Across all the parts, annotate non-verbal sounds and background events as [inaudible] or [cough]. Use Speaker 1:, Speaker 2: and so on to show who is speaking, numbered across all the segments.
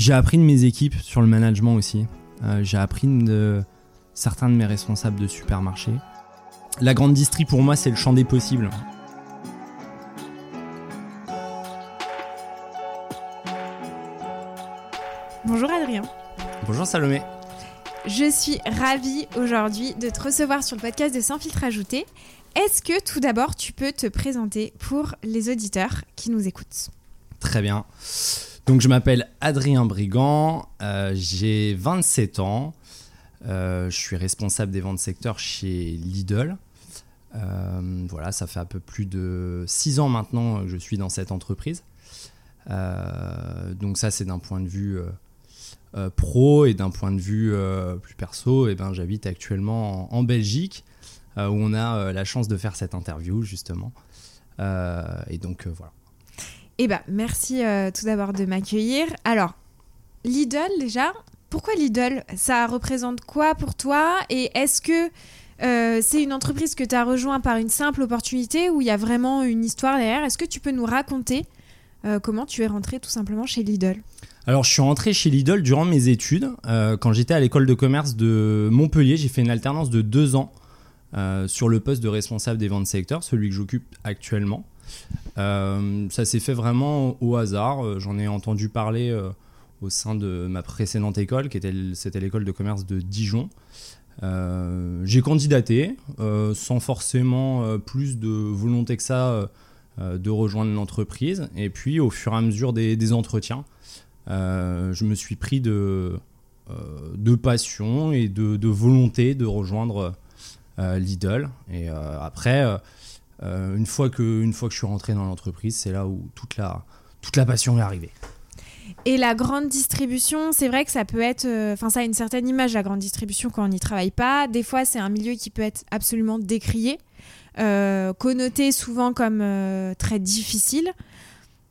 Speaker 1: J'ai appris de mes équipes sur le management aussi. J'ai appris de certains de mes responsables de supermarché. La grande distrie pour moi c'est le champ des possibles.
Speaker 2: Bonjour Adrien.
Speaker 1: Bonjour Salomé.
Speaker 2: Je suis ravie aujourd'hui de te recevoir sur le podcast de Sans filtre ajouté. Est-ce que tout d'abord tu peux te présenter pour les auditeurs qui nous écoutent?
Speaker 1: Très bien. Donc je m'appelle Adrien Brigand, euh, j'ai 27 ans, euh, je suis responsable des ventes secteur chez Lidl. Euh, voilà, ça fait un peu plus de 6 ans maintenant que je suis dans cette entreprise. donc ça c'est d'un point de vue pro et d'un point de vue plus perso, et eh ben, j'habite actuellement en, Belgique où on a la chance de faire cette interview justement. et donc voilà.
Speaker 2: Eh ben, merci tout d'abord de m'accueillir. Alors, Lidl déjà, pourquoi Lidl? Ça représente quoi pour toi? Et est-ce que euh, c'est une entreprise que tu as rejoint par une simple opportunité ou il y a vraiment une histoire derrière? Est-ce que tu peux nous raconter euh, comment tu es rentré tout simplement chez Lidl?
Speaker 1: Alors, je suis rentré chez Lidl durant mes études. Euh, quand j'étais à l'école de commerce de Montpellier, j'ai fait une alternance de deux ans sur le poste de responsable des ventes secteurs, celui que j'occupe actuellement. Ça s'est fait vraiment au hasard. J'en ai entendu parler au sein de ma précédente école, qui était l'école de commerce de Dijon. Euh, j'ai candidaté euh, sans forcément euh, plus de volonté que ça de rejoindre l'entreprise. Et puis au fur et à mesure des, entretiens, je me suis pris de, de passion et de, volonté de rejoindre Lidl. Et après, une, fois que, une fois que je suis rentré dans l'entreprise, c'est là où toute la, toute la passion est arrivée.
Speaker 2: Et la grande distribution, c'est vrai que ça peut être. Euh, enfin, ça a une certaine image, la grande distribution, quand on n'y travaille pas. Des fois, c'est un milieu qui peut être absolument décrié, euh, connoté souvent comme euh, très difficile.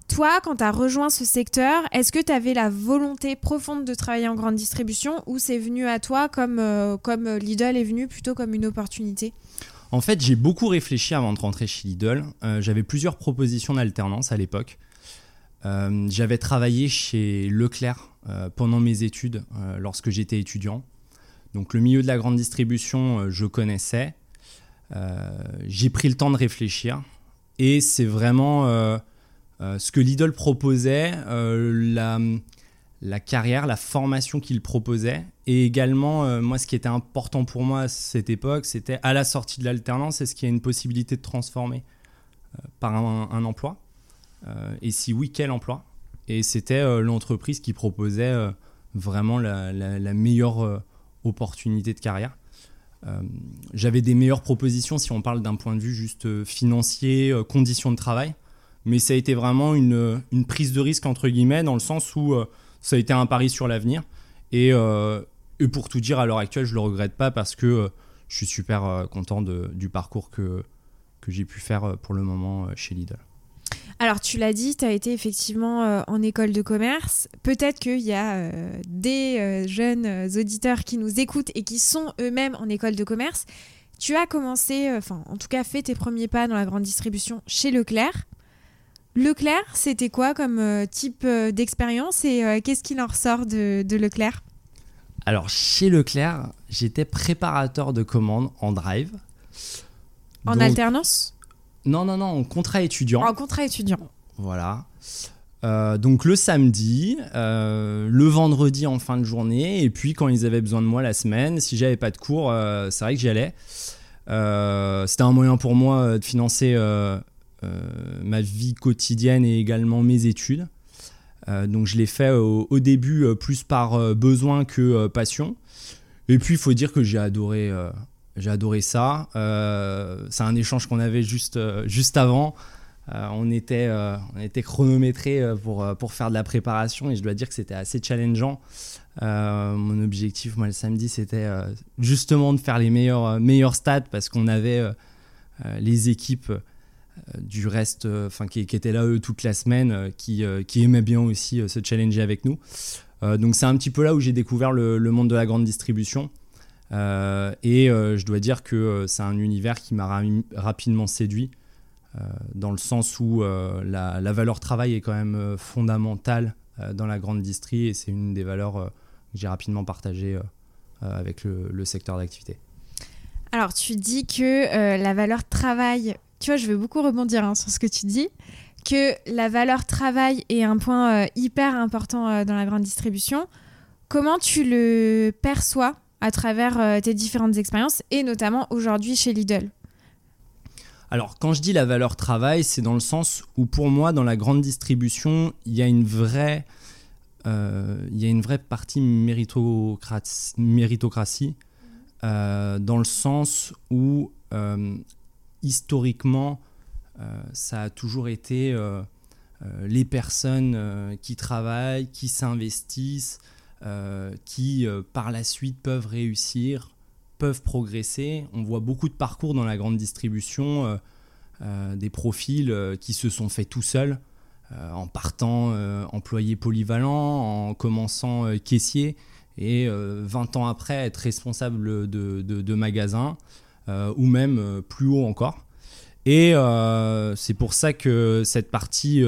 Speaker 2: Toi, quand tu as rejoint ce secteur, est-ce que tu avais la volonté profonde de travailler en grande distribution ou c'est venu à toi comme, comme Lidl est venu plutôt comme une opportunité?
Speaker 1: En fait, j'ai beaucoup réfléchi avant de rentrer chez Lidl. J'avais plusieurs propositions d'alternance à l'époque. Euh, j'avais travaillé chez Leclerc euh, pendant mes études euh, lorsque j'étais étudiant. Donc le milieu de la grande distribution, je connaissais. J'ai pris le temps de réfléchir. Et c'est vraiment ce que Lidl proposait, la, carrière, la formation qu'il proposait. Et également, moi, ce qui était important pour moi à cette époque, c'était à la sortie de l'alternance, est-ce qu'il y a une possibilité de transformer par un emploi? Euh, et si oui, quel emploi? Et c'était euh, l'entreprise qui proposait euh, vraiment la, meilleure opportunité de carrière. J'avais des meilleures propositions si on parle d'un point de vue juste financier, conditions de travail mais ça a été vraiment une, prise de risque entre guillemets dans le sens où ça a été un pari sur l'avenir et, et, pour tout dire à l'heure actuelle je le regrette pas parce que je suis super content de, du parcours que, que j'ai pu faire pour le moment chez Lidl.
Speaker 2: Alors, tu l'as dit, tu as été effectivement euh, en école de commerce. Peut-être qu'il y a euh, des euh, jeunes auditeurs qui nous écoutent et qui sont eux-mêmes en école de commerce. Tu as commencé, enfin, en tout cas, fait tes premiers pas dans la grande distribution chez Leclerc. Leclerc, c'était quoi comme type d'expérience et qu'est-ce qu'il en ressort de, Leclerc?
Speaker 1: Alors, chez Leclerc, j'étais préparateur de commandes en drive.
Speaker 2: En alternance?
Speaker 1: Non, non, non, en contrat étudiant.
Speaker 2: En contrat étudiant.
Speaker 1: Voilà. Euh, donc le samedi, euh, le vendredi en fin de journée, et puis quand ils avaient besoin de moi la semaine, si j'avais pas de cours, euh, c'est vrai que j'y allais. C'était un moyen pour moi de financer ma vie quotidienne et également mes études. donc je l'ai fait au, au début plus par besoin que passion. Et puis il faut dire que j'ai adoré j'ai adoré ça. Euh, c'est un échange qu'on avait juste, euh, juste avant. Euh, on, était, on était chronométré pour, pour faire de la préparation et je dois dire que c'était assez challengeant. mon objectif, moi, le samedi, c'était justement de faire les meilleurs, meilleurs stats parce qu'on avait les équipes du reste, enfin qui, qui, étaient là eux toute la semaine, qui, qui aimaient bien aussi se challenger avec nous. donc c'est un petit peu là où j'ai découvert le, monde de la grande distribution. Euh, et euh, je dois dire que euh, c'est un univers qui m'a rapidement séduit, dans le sens où la, valeur travail est quand même fondamentale dans la grande distrie et c'est une des valeurs que j'ai rapidement partagées avec le, secteur d'activité.
Speaker 2: Alors, tu dis que la valeur travail, tu vois, je vais beaucoup rebondir hein, sur ce que tu dis, que la valeur travail est un point hyper important dans la grande distribution. Comment tu le perçois à travers tes différentes expériences et notamment aujourd'hui chez Lidl?
Speaker 1: Alors, quand je dis la valeur travail, c'est dans le sens où pour moi, dans la grande distribution, il y a une vraie, euh, il y a une vraie partie méritocratie, euh, dans le sens où euh, historiquement, ça a toujours été les personnes qui travaillent, qui s'investissent, qui par la suite peuvent réussir, peuvent progresser. On voit beaucoup de parcours dans la grande distribution, euh, euh, des profils euh, qui se sont faits tout seuls, en partant employé polyvalent, en commençant caissier, et 20 ans après être responsable de, de, magasin, ou même plus haut encore. Et c'est pour ça que cette partie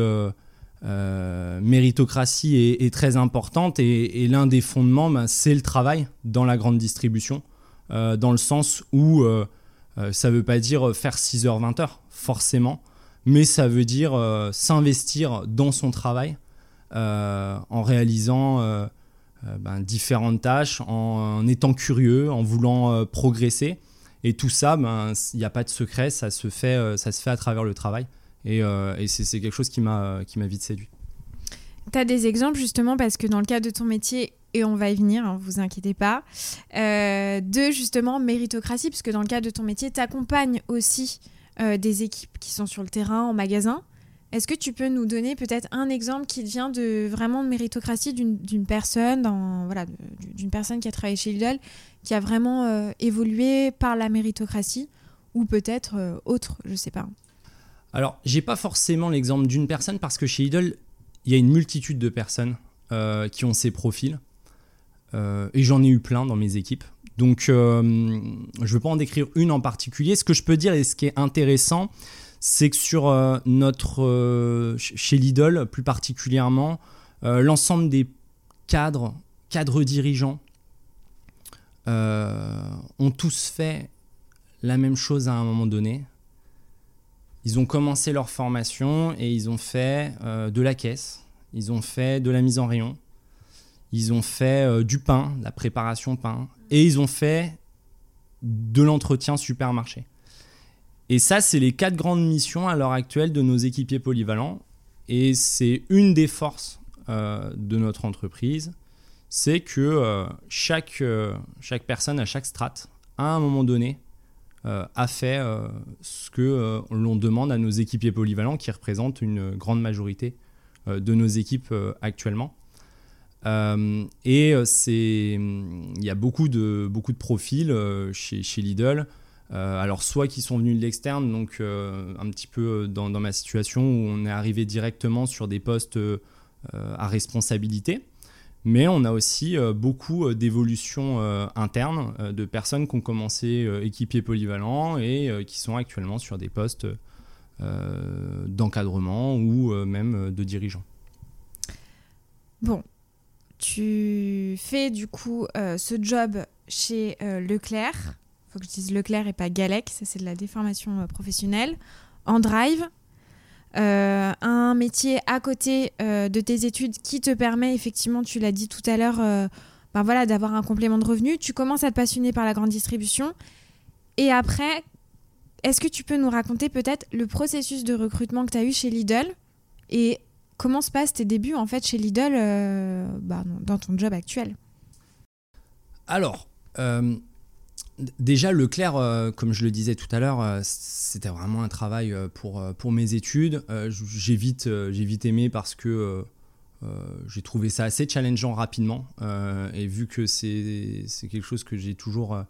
Speaker 1: méritocratie est, très importante et, l'un des fondements, ben, c'est le travail dans la grande distribution. Euh, dans le sens où euh, euh, ça ne veut pas dire faire 6 heures, 20 heures, forcément, mais ça veut dire s'investir dans son travail en réalisant ben, différentes tâches, en, étant curieux, en voulant progresser. Et tout ça, il ben, n'y a pas de secret, ça se fait, ça se fait à travers le travail. Et, et c'est quelque chose qui m'a vite séduit.
Speaker 2: Tu as des exemples justement parce que dans le cadre de ton métier, et on va y venir, hein, vous inquiétez pas, euh, de justement méritocratie, puisque dans le cadre de ton métier, tu accompagnes aussi euh, des équipes qui sont sur le terrain, en magasin. Est-ce que tu peux nous donner peut-être un exemple qui vient de vraiment de méritocratie d'une personne, voilà, d'une personne qui a travaillé chez Lidl, qui a vraiment euh, évolué par la méritocratie, ou peut-être autre, je sais pas.
Speaker 1: Alors, j'ai pas forcément l'exemple d'une personne parce que chez Lidl, il y a une multitude de personnes qui ont ces profils. Euh, et j'en ai eu plein dans mes équipes. Donc, euh, je ne veux pas en décrire une en particulier. Ce que je peux dire et ce qui est intéressant, c'est que sur euh, notre, chez Lidl plus particulièrement, l'ensemble des cadres, cadres dirigeants, ont tous fait la même chose à un moment donné. Ils ont commencé leur formation et ils ont fait de la caisse, ils ont fait de la mise en rayon, ils ont fait euh, du pain, la préparation pain, et ils ont fait de l'entretien supermarché. Et ça, c'est les quatre grandes missions à l'heure actuelle de nos équipiers polyvalents. Et c'est une des forces euh, de notre entreprise, c'est que euh, chaque, chaque personne à chaque strate, à un moment donné, a fait ce que l'on demande à nos équipiers polyvalents, qui représentent une grande majorité de nos équipes actuellement. Euh, et euh, il y a beaucoup de, beaucoup de profils euh, chez, chez, Lidl. Alors soit qui sont venus de l'externe, donc un petit peu dans, dans, ma situation où on est arrivé directement sur des postes à responsabilité. Mais on a aussi beaucoup d'évolutions internes de personnes qui ont commencé équipiers polyvalents et qui sont actuellement sur des postes d'encadrement ou même de dirigeants.
Speaker 2: Bon, tu fais du coup euh, ce job chez euh, Leclerc. Faut que je dise Leclerc et pas Galec, ça c'est de la déformation euh, professionnelle. En drive, un métier à côté de tes études qui te permet effectivement, tu l'as dit tout à l'heure, ben voilà, d'avoir un complément de revenu. Tu commences à te passionner par la grande distribution. Et après, est-ce que tu peux nous raconter peut-être le processus de recrutement que tu as eu chez Lidl et Comment se passent tes débuts en fait chez Lidl euh, bah, dans ton job actuel?
Speaker 1: Alors, euh, déjà Leclerc, euh, comme je le disais tout à l'heure, c'était vraiment un travail pour, pour mes études. j'ai vite, vite aimé parce que j'ai trouvé ça assez challengeant rapidement. et vu que c'est quelque chose que j'ai toujours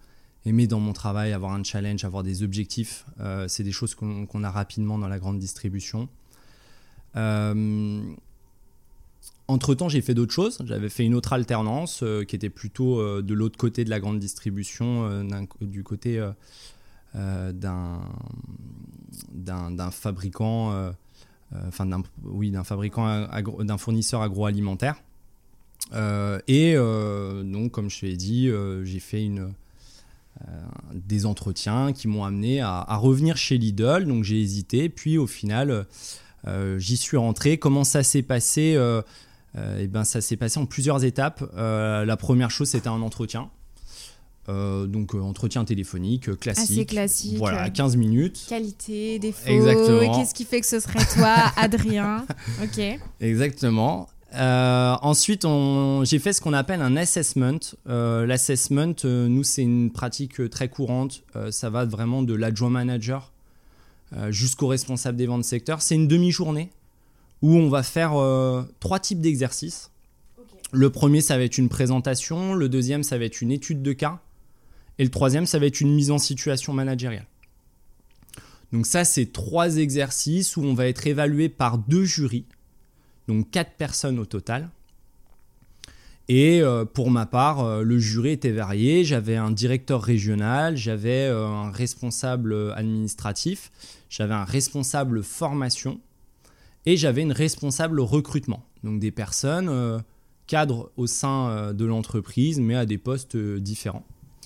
Speaker 1: aimé dans mon travail, avoir un challenge, avoir des objectifs, c'est des choses qu'on a rapidement dans la grande distribution. Euh, entre-temps, j'ai fait d'autres choses. J'avais fait une autre alternance euh, qui était plutôt euh, de l'autre côté de la grande distribution, du côté d'un fabricant enfin d'un oui, fabricant, d'un fournisseur agroalimentaire. et donc, comme je l'ai dit, j'ai fait une, des entretiens qui m'ont amené à, revenir chez Lidl. Donc, j'ai hésité. Puis, au final, j'y suis rentré. Comment ça s'est passé euh, et ben, ça s'est passé en plusieurs étapes. Euh, la première chose, c'était un entretien. Euh, donc entretien téléphonique classique.
Speaker 2: Assez classique.
Speaker 1: Voilà, 15 minutes.
Speaker 2: Qualité, défaut. Exactement. Qu'est-ce qui fait que ce serait toi, [laughs] Adrien? Ok.
Speaker 1: Exactement. ensuite, j'ai fait ce qu'on appelle un assessment. L'assessment, nous, c'est une pratique très courante. ça va vraiment de l'adjoint manager jusqu'au responsable des ventes secteur. C'est une demi-journée où on va faire euh, trois types d'exercices. Le premier, ça va être une présentation, le deuxième, ça va être une étude de cas, et le troisième, ça va être une mise en situation managériale. Donc ça, c'est trois exercices où on va être évalué par deux jurys, donc quatre personnes au total. Et euh, pour ma part, euh, le jury était varié. J'avais un directeur régional, j'avais un responsable administratif, j'avais un responsable formation et j'avais une responsable recrutement, donc des personnes euh, cadres au sein euh, de l'entreprise, mais à des postes euh, différents.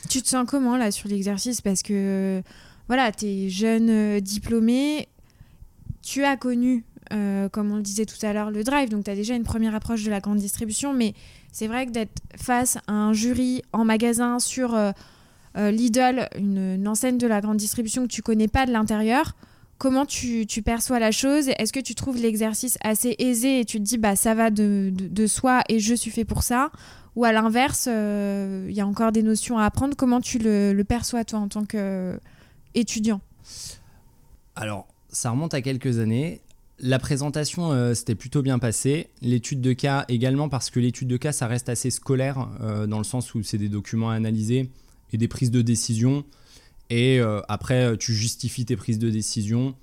Speaker 2: Tu te sens comment là sur l'exercice? Parce que voilà, tu es jeune diplômé, tu as connu, comme on le disait tout à l'heure, le drive, donc tu as déjà une première approche de la grande distribution, mais c'est vrai que d'être face à un jury en magasin sur Lidl, une, une, enseigne de la grande distribution que tu connais pas de l'intérieur, Comment tu, perçois la chose? Est-ce que tu trouves l'exercice assez aisé et tu te dis bah ça va de, soi et je suis fait pour ça? Ou à l'inverse, euh, il y a encore des notions à apprendre Comment tu le, perçois toi en tant qu'étudiant
Speaker 1: Alors, ça remonte à quelques années. La présentation euh, c'était plutôt bien passé. L'étude de cas également parce que l'étude de cas ça reste assez scolaire euh, dans le sens où c'est des documents à analyser et des prises de décision. Et euh, après, euh, tu justifies tes prises de décision.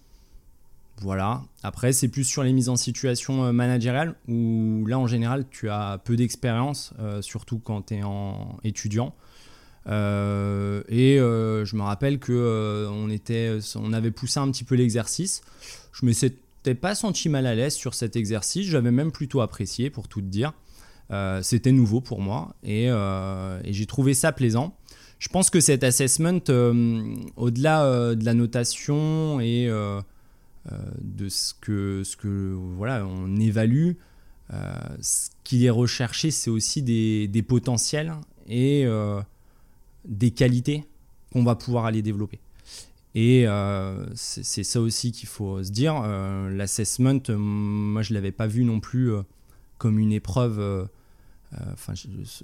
Speaker 1: Voilà. Après, c'est plus sur les mises en situation euh, managériales où là, en général, tu as peu d'expérience, surtout quand tu es en étudiant. et je me rappelle que on, était, on avait poussé un petit peu l'exercice. Je me s'étais pas senti mal à l'aise sur cet exercice. J'avais même plutôt apprécié, pour tout te dire. C'était nouveau pour moi et j'ai trouvé ça plaisant. Je pense que cet assessment, euh, au-delà euh, de la notation et euh, de ce que, ce que voilà, on évalue, ce qu'il est recherché, c'est aussi des, des, potentiels et des qualités qu'on va pouvoir aller développer. Et c'est ça aussi qu'il faut se dire. L'assessment, moi, je ne l'avais pas vu non plus comme une épreuve enfin,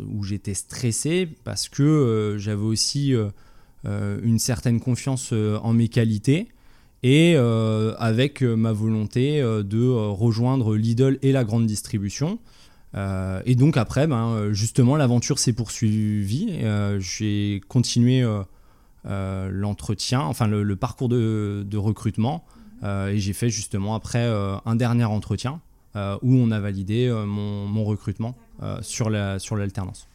Speaker 1: où j'étais stressé parce que euh, j'avais aussi euh, euh, une certaine confiance en mes qualités et avec ma volonté de rejoindre Lidl et la grande distribution. et donc après, ben, justement, l'aventure s'est poursuivie. J'ai continué l'entretien, enfin le, parcours de, de recrutement, et j'ai fait justement après un dernier entretien où on a validé mon, mon recrutement. Euh, sur l'alternance.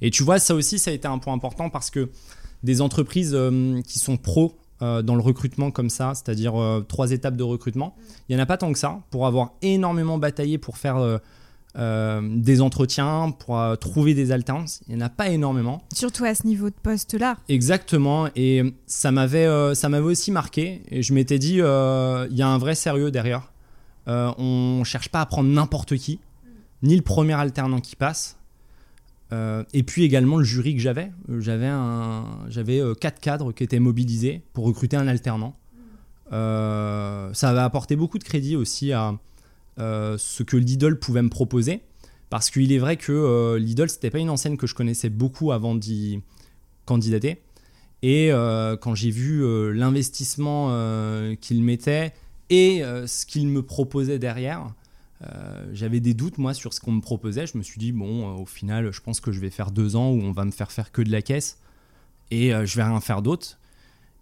Speaker 1: et tu vois, ça aussi, ça a été un point important parce que des entreprises euh, qui sont pros euh, dans le recrutement comme ça, c'est-à-dire trois étapes de recrutement, il n'y en a pas tant que ça. Pour avoir énormément bataillé pour faire des entretiens, pour trouver des alternances, il n'y en a pas énormément.
Speaker 2: Surtout à ce niveau de poste-là.
Speaker 1: Exactement, et ça m'avait ça m'avait aussi marqué, et je m'étais dit, il y a un vrai sérieux derrière. On ne cherche pas à prendre n'importe qui ni le premier alternant qui passe. Euh, et puis également le jury que j'avais. Euh, j'avais, un, j'avais euh, quatre cadres qui étaient mobilisés pour recruter un alternant. ça avait apporté beaucoup de crédit aussi à ce que Lidl pouvait me proposer. Parce qu'il est vrai que Lidl, c'était pas une enseigne que je connaissais beaucoup avant d'y candidater. Et quand j'ai vu l'investissement qu'il mettait et ce qu'il me proposait derrière, euh, j'avais des doutes moi sur ce qu'on me proposait. Je me suis dit bon, euh, au final, je pense que je vais faire deux ans où on va me faire faire que de la caisse et euh, je vais rien faire d'autre.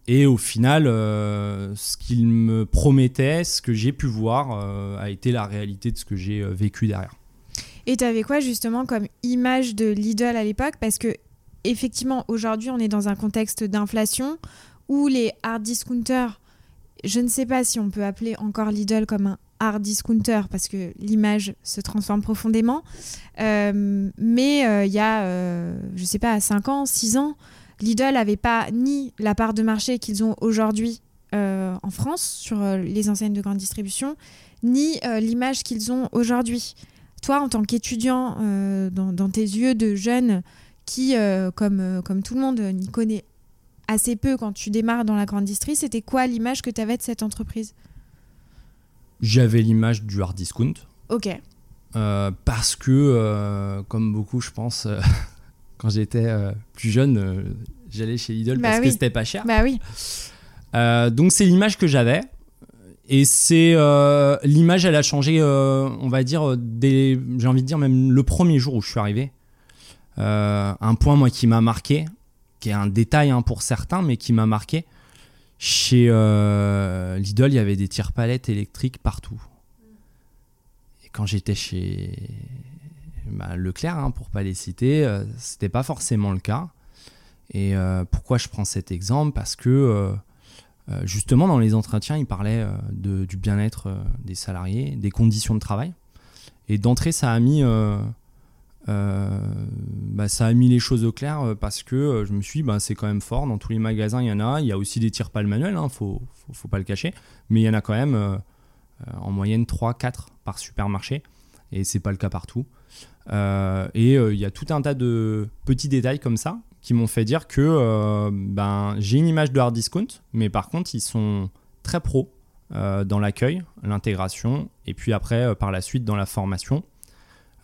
Speaker 1: Et au final, ce qu'il me promettait, ce que j'ai pu voir, a été la réalité de ce que j'ai vécu derrière.
Speaker 2: Et tu avais quoi justement comme image de Lidl à l'époque? Parce que effectivement, aujourd'hui, on est dans un contexte d'inflation où les hard discounters je ne sais pas si on peut appeler encore Lidl comme un hard discounter parce que l'image se transforme profondément. Euh, mais euh, il y a, euh, je ne sais pas, 5 ans, 6 ans, Lidl n'avait pas ni la part de marché qu'ils ont aujourd'hui en France sur les enseignes de grande distribution, ni l'image qu'ils ont aujourd'hui. Toi, en tant qu'étudiant, dans, dans, tes yeux de jeune qui, comme, comme tout le monde, n'y connaît assez peu quand tu démarres dans la grande distrie, c'était quoi l'image que tu avais de cette entreprise?
Speaker 1: J'avais l'image du hard discount.
Speaker 2: Ok.
Speaker 1: Euh, parce que, euh, comme beaucoup, je pense, euh, [laughs] quand j'étais plus jeune, j'allais chez Lidl bah parce que c'était pas cher.
Speaker 2: Bah oui.
Speaker 1: donc c'est l'image que j'avais. Et c'est l'image, elle a changé, on va dire, j'ai envie de dire même le premier jour où je suis arrivé. un point moi qui m'a marqué, qui est un détail hein, pour certains, mais qui m'a marqué. Chez euh, Lidl, il y avait des tire palettes électriques partout. Et quand j'étais chez bah, Leclerc, hein, pour pas les citer, euh, c'était pas forcément le cas. Et euh, pourquoi je prends cet exemple? Parce que justement, dans les entretiens, il parlait du bien-être des salariés, des conditions de travail. Et d'entrée, ça a mis euh, bah, ça a mis les choses au clair euh, parce que euh, je me suis dit, bah, c'est quand même fort. Dans tous les magasins, il y en a. Il y a aussi des tirs pas le manuel, hein, faut, faut, pas le cacher. Mais il y en a quand même en moyenne 3-4 par supermarché. Et c'est pas le cas partout. et il y a tout un tas de petits détails comme ça qui m'ont fait dire que ben, j'ai une image de hard discount, mais par contre, ils sont très pros dans l'accueil, l'intégration, et puis après, par la suite, dans la formation.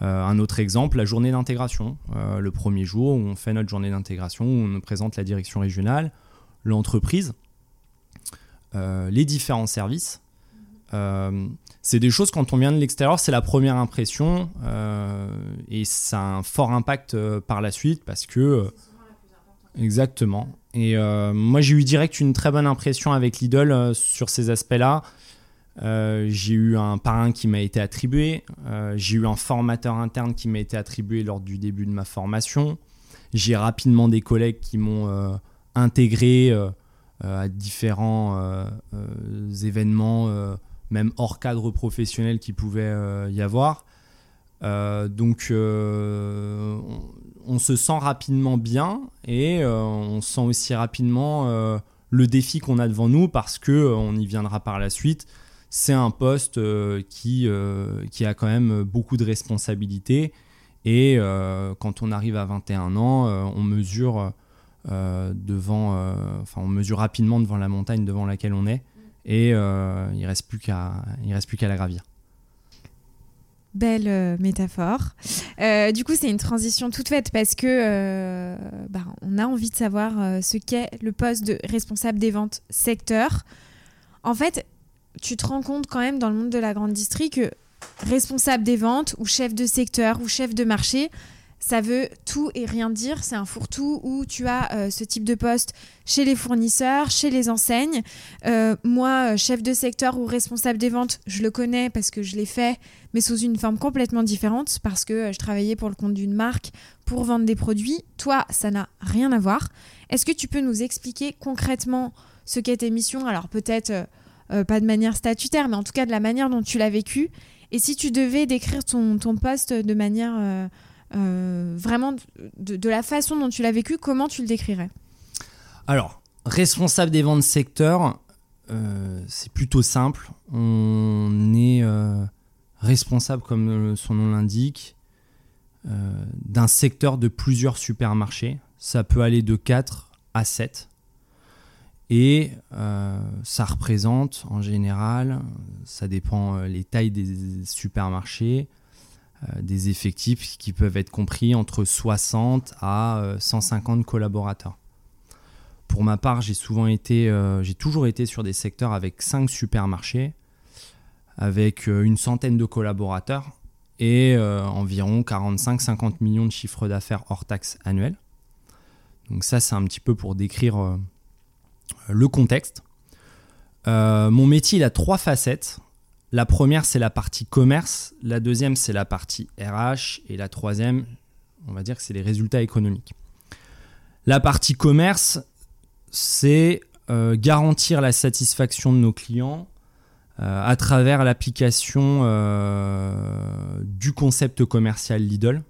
Speaker 1: Euh, un autre exemple, la journée d'intégration. Euh, le premier jour où on fait notre journée d'intégration, où on présente la direction régionale, l'entreprise, euh, les différents services. c'est des choses quand on vient de l'extérieur, c'est la première impression et ça a un fort impact par la suite parce que... Exactement. Et moi j'ai eu direct une très bonne impression avec Lidl sur ces aspects-là. Euh, j'ai eu un parrain qui m'a été attribué. Euh, j'ai eu un formateur interne qui m'a été attribué lors du début de ma formation. J'ai rapidement des collègues qui m'ont euh, intégré à différents événements, même hors cadre professionnel qui pouvait y avoir. donc on, on, se sent rapidement bien et on sent aussi rapidement le défi qu'on a devant nous parce que on y viendra par la suite c'est un poste euh, qui, euh, qui a quand même beaucoup de responsabilités. Et euh, quand on arrive à 21 ans, on mesure devant, on mesure rapidement devant la montagne devant laquelle on est, et il reste plus qu'à, reste plus qu'à la gravir.
Speaker 2: Belle métaphore. du coup, c'est une transition toute faite parce que bah, on a envie de savoir ce qu'est le poste de responsable des ventes secteur. En fait, tu te rends compte quand même dans le monde de la grande distrie que responsable des ventes ou chef de secteur ou chef de marché, ça veut tout et rien dire. C'est un fourre-tout où tu as euh, ce type de poste chez les fournisseurs, chez les enseignes. Euh, moi, euh, chef de secteur ou responsable des ventes, je le connais parce que je l'ai fait, mais sous une forme complètement différente parce que je travaillais pour le compte d'une marque pour vendre des produits. Toi, ça n'a rien à voir. Est-ce que tu peux nous expliquer concrètement ce qu'est tes missions Alors peut-être pas de manière statutaire, mais en tout cas de la manière dont tu l'as vécu. Et si tu devais décrire ton, poste de manière euh, euh, vraiment de, la façon dont tu l'as vécu, comment tu le décrirais?
Speaker 1: Alors, responsable des ventes secteur, c'est plutôt simple. On est responsable, comme son nom l'indique, d'un secteur de plusieurs supermarchés. Ça peut aller de 4 à 7. Et euh, ça représente en général, ça dépend euh, les tailles des supermarchés, euh, des effectifs qui peuvent être compris entre 60 à 150 collaborateurs. Pour ma part, j'ai souvent été, j'ai toujours été sur des secteurs avec 5 supermarchés, avec une centaine de collaborateurs et environ 45-50 millions de chiffres d'affaires hors taxes annuels. Donc ça, c'est un petit peu pour décrire le contexte. Euh, mon métier, il a trois facettes. La première, c'est la partie commerce. La deuxième, c'est la partie RH. Et la troisième, on va dire que c'est les résultats économiques. La partie commerce, c'est garantir la satisfaction de nos clients à travers l'application du concept commercial Lidl,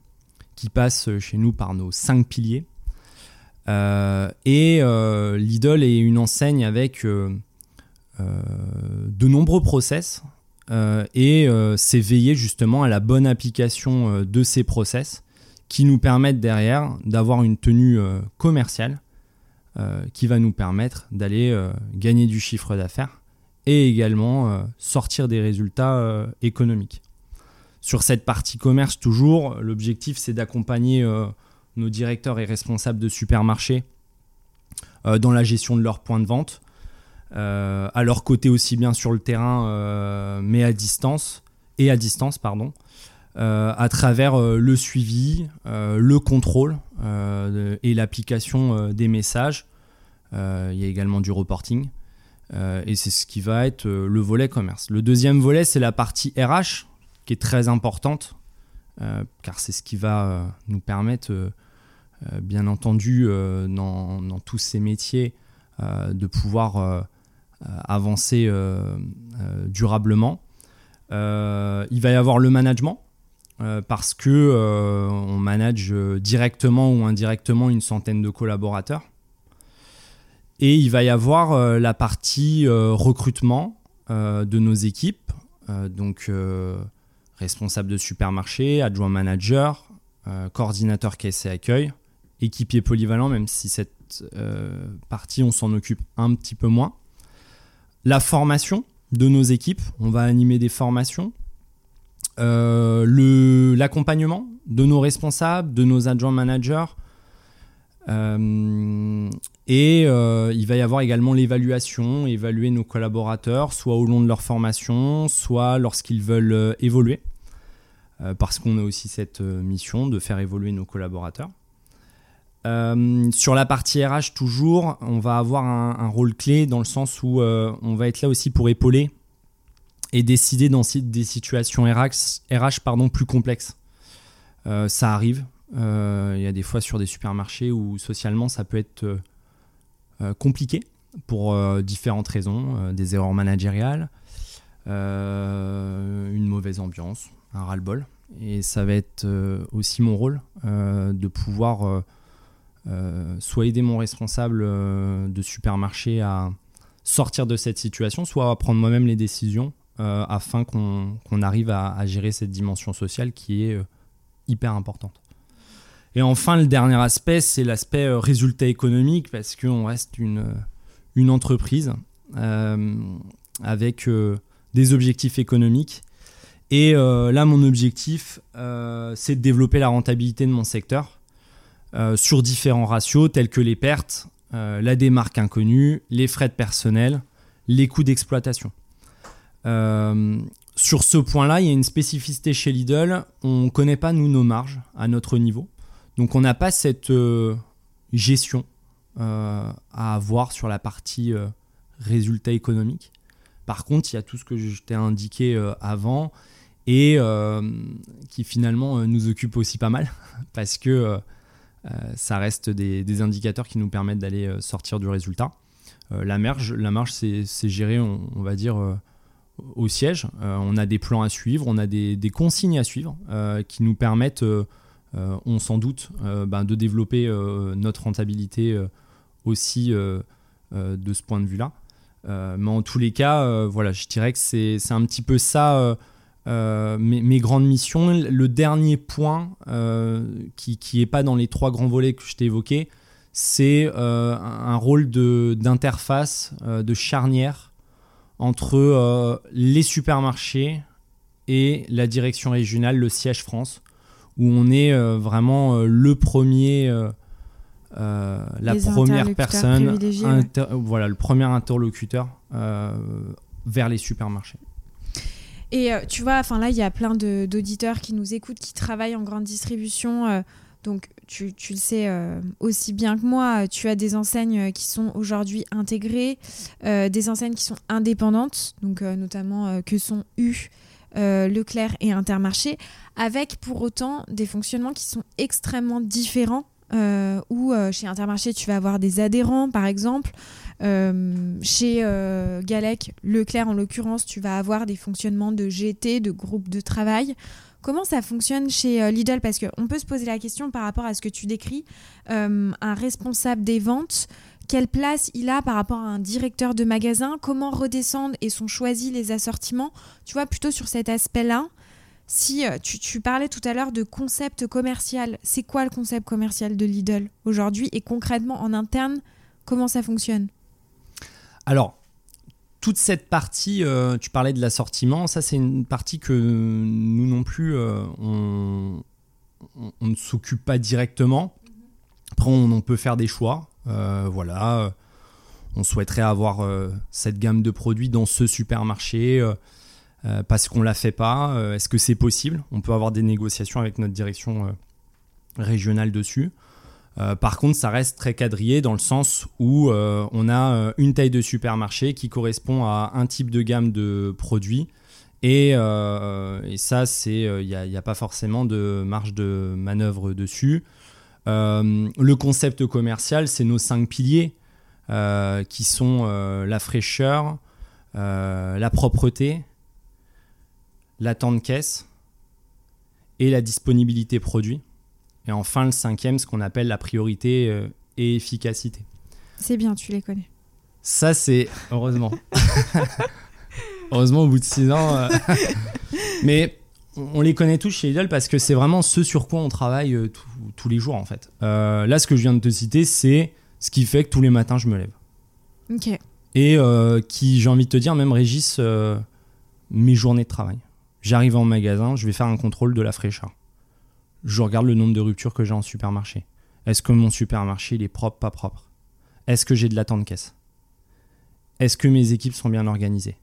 Speaker 1: qui passe chez nous par nos cinq piliers. Et Lidl est une enseigne avec de nombreux process et c'est veiller justement à la bonne application de ces process qui nous permettent derrière d'avoir une tenue euh, commerciale euh, qui va nous permettre d'aller euh, gagner du chiffre d'affaires et également sortir des résultats économiques. Sur cette partie commerce, toujours, l'objectif c'est d'accompagner nos directeurs et responsables de supermarchés dans la gestion de leurs points de vente, à leur côté aussi bien sur le terrain, mais à distance, et à distance, pardon, euh, à travers euh, le suivi, euh, le contrôle et l'application des messages. il y a également du reporting. et c'est ce qui va être le volet commerce. Le deuxième volet, c'est la partie RH, qui est très importante, car c'est ce qui va nous permettre, bien entendu, dans, dans, tous ces métiers, de pouvoir avancer durablement. il va y avoir le management, euh, parce que euh, on manage euh, directement ou indirectement une centaine de collaborateurs. Et il va y avoir la partie recrutement de nos équipes, donc responsable de supermarché, adjoint manager, coordinateur caisse et accueil, équipier polyvalent, même si cette partie on s'en occupe un petit peu moins. La formation de nos équipes, on va animer des formations euh, l'accompagnement de nos responsables, de nos adjoints managers. Euh, et euh, il va y avoir également l'évaluation, évaluer nos collaborateurs, soit au long de leur formation, soit lorsqu'ils veulent évoluer, parce qu'on a aussi cette mission de faire évoluer nos collaborateurs. Sur la partie RH, toujours, on va avoir un, rôle clé dans le sens où on va être là aussi pour épauler et décider dans des situations RH, pardon, plus complexes. Euh, ça arrive. Euh, il y a des fois sur des supermarchés où socialement ça peut être euh, compliqué pour différentes raisons, des erreurs managériales, une mauvaise ambiance, un ras-le-bol. Et ça va être aussi mon rôle de pouvoir soit aider mon responsable de supermarché à sortir de cette situation, soit à prendre moi-même les décisions euh, afin qu'on arrive à, gérer cette dimension sociale qui est euh, hyper importante. Et enfin, le dernier aspect, c'est l'aspect euh, résultat économique, parce qu'on reste une, une entreprise avec des objectifs économiques. Et là, mon objectif, c'est de développer la rentabilité de mon secteur sur différents ratios tels que les pertes, la démarque inconnue, les frais de personnel, les coûts d'exploitation. Euh, sur ce point-là, il y a une spécificité chez Lidl. On ne connaît pas, nous, nos marges à notre niveau. Donc, on n'a pas cette euh, gestion euh, à avoir sur la partie résultat économique. Par contre, il y a tout ce que je t'ai indiqué avant et qui finalement nous occupe aussi pas mal [laughs] parce que ça reste des, indicateurs qui nous permettent d'aller sortir du résultat. la marge, la marge c'est géré, on, va dire au siège. Euh, on a des plans à suivre, on a des, consignes à suivre euh, qui nous permettent, euh, on s'en doute, ben, de développer notre rentabilité aussi de ce point de vue-là. mais en tous les cas, voilà, je dirais que c'est un petit peu ça mes, grandes missions. Le dernier point qui n'est pas dans les trois grands volets que je t'ai évoqués, c'est un rôle d'interface, de charnière entre euh, les supermarchés et la direction régionale, le siège France, où on est euh, vraiment euh, le premier, la première personne, voilà, le premier interlocuteur vers les supermarchés.
Speaker 2: Et tu vois, enfin là, il y a plein d'auditeurs qui nous écoutent, qui travaillent en grande distribution. donc, tu, le sais euh, aussi bien que moi, tu as des enseignes qui sont aujourd'hui intégrées, euh, des enseignes qui sont indépendantes, donc euh, notamment que sont U, Leclerc et Intermarché, avec pour autant des fonctionnements qui sont extrêmement différents euh, euh, chez Intermarché, tu vas avoir des adhérents, par exemple. Euh, chez Galec, Leclerc en l'occurrence, tu vas avoir des fonctionnements de GT, de groupe de travail. Comment ça fonctionne chez Lidl? Parce qu'on peut se poser la question par rapport à ce que tu décris. un responsable des ventes, quelle place il a par rapport à un directeur de magasin? Comment redescendre et sont choisis les assortiments? Tu vois, plutôt sur cet aspect-là. Si euh, tu, parlais tout à l'heure de concept commercial, c'est quoi le concept commercial de Lidl aujourd'hui et concrètement en interne, comment ça fonctionne?
Speaker 1: Alors, toute cette partie, euh, tu parlais de l'assortiment, ça c'est une partie que nous non plus, euh, on, ne s'occupe pas directement. Après, on, peut faire des choix. voilà, on souhaiterait avoir cette gamme de produits dans ce supermarché euh, parce qu'on ne la fait pas euh, Est-ce que c'est possible? On peut avoir des négociations avec notre direction euh, régionale dessus. par contre, ça reste très quadrillé dans le sens où on a une taille de supermarché qui correspond à un type de gamme de produits. Et, ça, il n'y a, pas forcément de marge de manœuvre dessus. le concept commercial, c'est nos cinq piliers qui sont la fraîcheur, la propreté, la temps de caisse et la disponibilité produit. Et enfin, le cinquième, ce qu'on appelle la priorité euh, et efficacité.
Speaker 2: C'est bien, tu les connais.
Speaker 1: Ça, c'est heureusement. [laughs] heureusement, au bout de six ans. Euh, [laughs] mais on les connaît tous chez Lidl parce que c'est vraiment ce sur quoi on travaille euh, tous les jours, en fait. là, ce que je viens de te citer, c'est ce qui fait que tous les matins, je me lève.
Speaker 2: Ok.
Speaker 1: Et qui, j'ai envie de te dire, même régissent mes journées de travail. J'arrive en magasin, je vais faire un contrôle de la fraîcheur. Je regarde le nombre de ruptures que j'ai en supermarché. Est-ce que mon supermarché est propre, pas propre? Est-ce que j'ai de la de caisse? Est-ce que mes équipes sont bien organisées?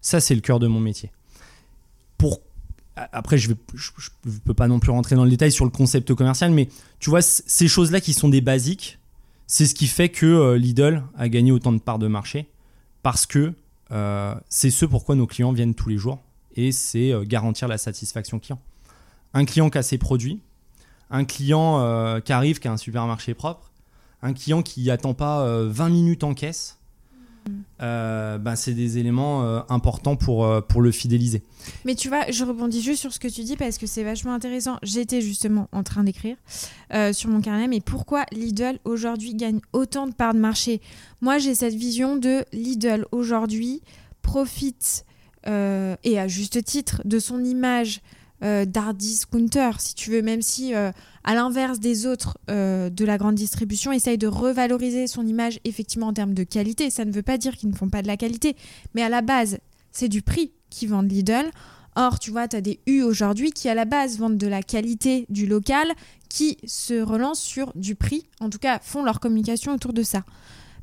Speaker 1: Ça, c'est le cœur de mon métier. Après, je ne peux pas non plus rentrer dans le détail sur le concept commercial, mais tu vois, ces choses-là qui sont des basiques, c'est ce qui fait que euh, Lidl a gagné autant de parts de marché, parce que euh, c'est ce pourquoi nos clients viennent tous les jours et c'est euh, garantir la satisfaction client. Un client qui a ses produits, un client euh, qui arrive, qui a un supermarché propre, un client qui n'attend pas 20 euh, minutes en caisse, ben c'est des éléments importants pour, pour le fidéliser.
Speaker 2: Mais tu vois, je rebondis juste sur ce que tu dis parce que c'est vachement intéressant. J'étais justement en train d'écrire sur mon carnet, mais pourquoi Lidl aujourd'hui gagne autant de parts de marché? Moi, j'ai cette vision de Lidl aujourd'hui profite euh, et à juste titre, de son image euh, d'art discounter, si tu veux, même si, euh, à l'inverse des autres de la grande distribution, essaye de revaloriser son image effectivement en termes de qualité. Ça ne veut pas dire qu'ils ne font pas de la qualité, mais à la base, c'est du prix qui vendent Lidl. Or, tu vois, tu as des U aujourd'hui qui, à la base, vendent de la qualité du local, qui se relancent sur du prix, en tout cas, font leur communication autour de ça.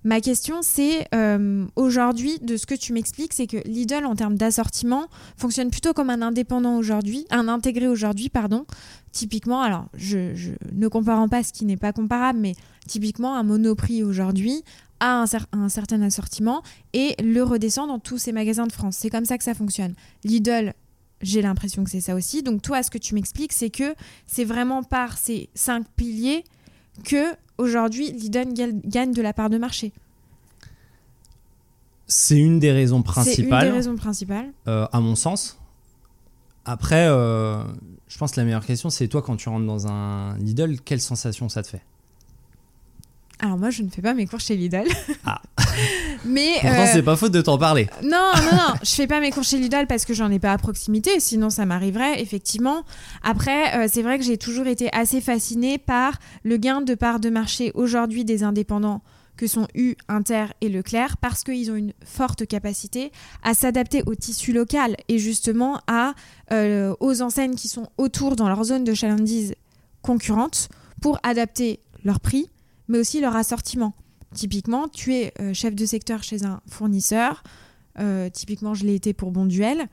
Speaker 2: Ma question, c'est euh, aujourd'hui, de ce que tu m'expliques, c'est que Lidl, en termes d'assortiment, fonctionne plutôt comme un indépendant aujourd'hui, un intégré aujourd'hui, pardon. Typiquement, alors, je, ne comparant pas ce qui n'est pas comparable, mais typiquement, un monoprix aujourd'hui a un, un, certain assortiment et le redescend dans tous ces magasins de France. C'est comme ça que ça fonctionne. Lidl, j'ai l'impression que c'est ça aussi. Donc, toi, ce que tu m'expliques, c'est que c'est vraiment par ces cinq piliers que aujourd'hui Lidl gagne de la part de marché.
Speaker 1: C'est une des raisons principales. C'est une
Speaker 2: des raisons principales.
Speaker 1: Euh, à mon sens. Après, euh, je pense que la meilleure question, c'est toi, quand tu rentres dans un Lidl, quelle sensation ça te fait?
Speaker 2: Alors moi, je ne fais pas mes cours chez Lidl.
Speaker 1: Ah. [laughs] [laughs]
Speaker 2: Mais
Speaker 1: pourtant, euh, c'est pas faute de t'en parler.
Speaker 2: Non, non, non, je fais pas mes cours chez Lidl parce que j'en ai pas à proximité. Sinon, ça m'arriverait effectivement. Après, euh, c'est vrai que j'ai toujours été assez fascinée par le gain de part de marché aujourd'hui des indépendants que sont U, Inter et Leclerc parce qu'ils ont une forte capacité à s'adapter au tissu local et justement à, euh, aux enseignes qui sont autour dans leur zone de chalandise concurrente pour adapter leur prix mais aussi leur assortiment. Typiquement, tu es euh, chef de secteur chez un fournisseur, euh, typiquement je l'ai été pour Bonduel,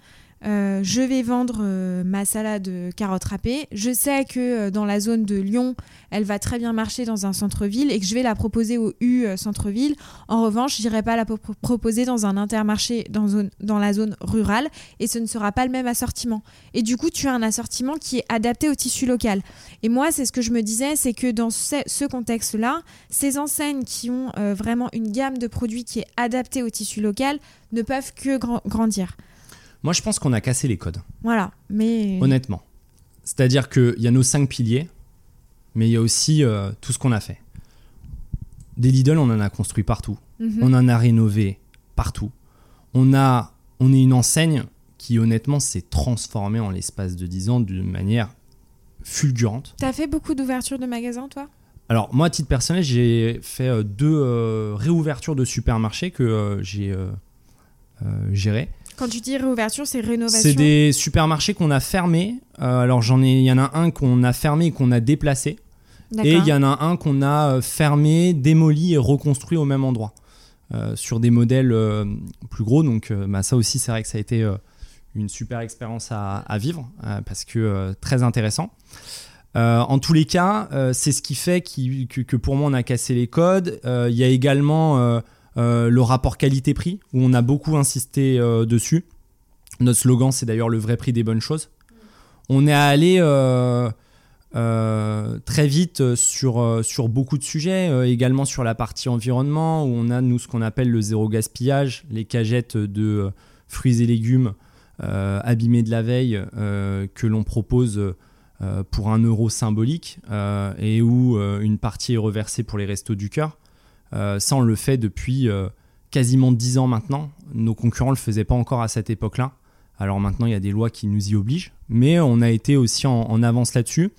Speaker 2: euh, je vais vendre euh, ma salade carotte râpée. Je sais que euh, dans la zone de Lyon, elle va très bien marcher dans un centre-ville et que je vais la proposer au U centre-ville. En revanche, je n'irai pas la proposer dans un intermarché dans, la zone rurale et ce ne sera pas le même assortiment. Et du coup, tu as un assortiment qui est adapté au tissu local. Et moi, c'est ce que je me disais, c'est que dans ce, contexte-là, ces enseignes qui ont vraiment une gamme de produits qui est adaptée au tissu local ne peuvent que grandir.
Speaker 1: Moi, je pense qu'on a cassé les codes.
Speaker 2: Voilà, mais.
Speaker 1: Honnêtement. C'est-à-dire qu'il y a nos cinq piliers, mais il y a aussi euh, tout ce qu'on a fait. Des Lidl, on en a construit partout. Mhm. On en a rénové partout. On, a, on est une enseigne qui, honnêtement, s'est transformée en l'espace de 10 ans d'une manière fulgurante.
Speaker 2: T'as fait beaucoup d'ouvertures de magasins, toi?
Speaker 1: Alors, moi, à titre personnel, j'ai fait euh, deux euh, réouvertures de supermarchés que j'ai gérées.
Speaker 2: Quand tu dis réouverture, c'est rénovation
Speaker 1: C'est des supermarchés qu'on a fermés. Euh, alors j'en ai, il y en a un qu'on a fermé et qu'on a déplacé. Et il y en a un qu'on a euh, fermé, démoli et reconstruit au même endroit. Euh, sur des modèles plus gros. Donc bah, ça aussi, c'est vrai que ça a été une super expérience à, vivre parce que très intéressant. en tous les cas, c'est ce qui fait que, que, pour moi on a cassé les codes. Il y a également le rapport qualité-prix, où on a beaucoup insisté euh, dessus. Notre slogan, c'est d'ailleurs le vrai prix des bonnes choses. On est allé euh, très vite sur, sur beaucoup de sujets, également sur la partie environnement, où on a, nous, ce qu'on appelle le zéro gaspillage, les cagettes de fruits et légumes abîmés de la veille que l'on propose pour un euro symbolique et où une partie est reversée pour les restos du cœur. Euh, ça, on le fait depuis euh, quasiment 10 ans maintenant. Nos concurrents ne le faisaient pas encore à cette époque-là. Alors maintenant, il y a des lois qui nous y obligent, mais on a été aussi en, avance là-dessus.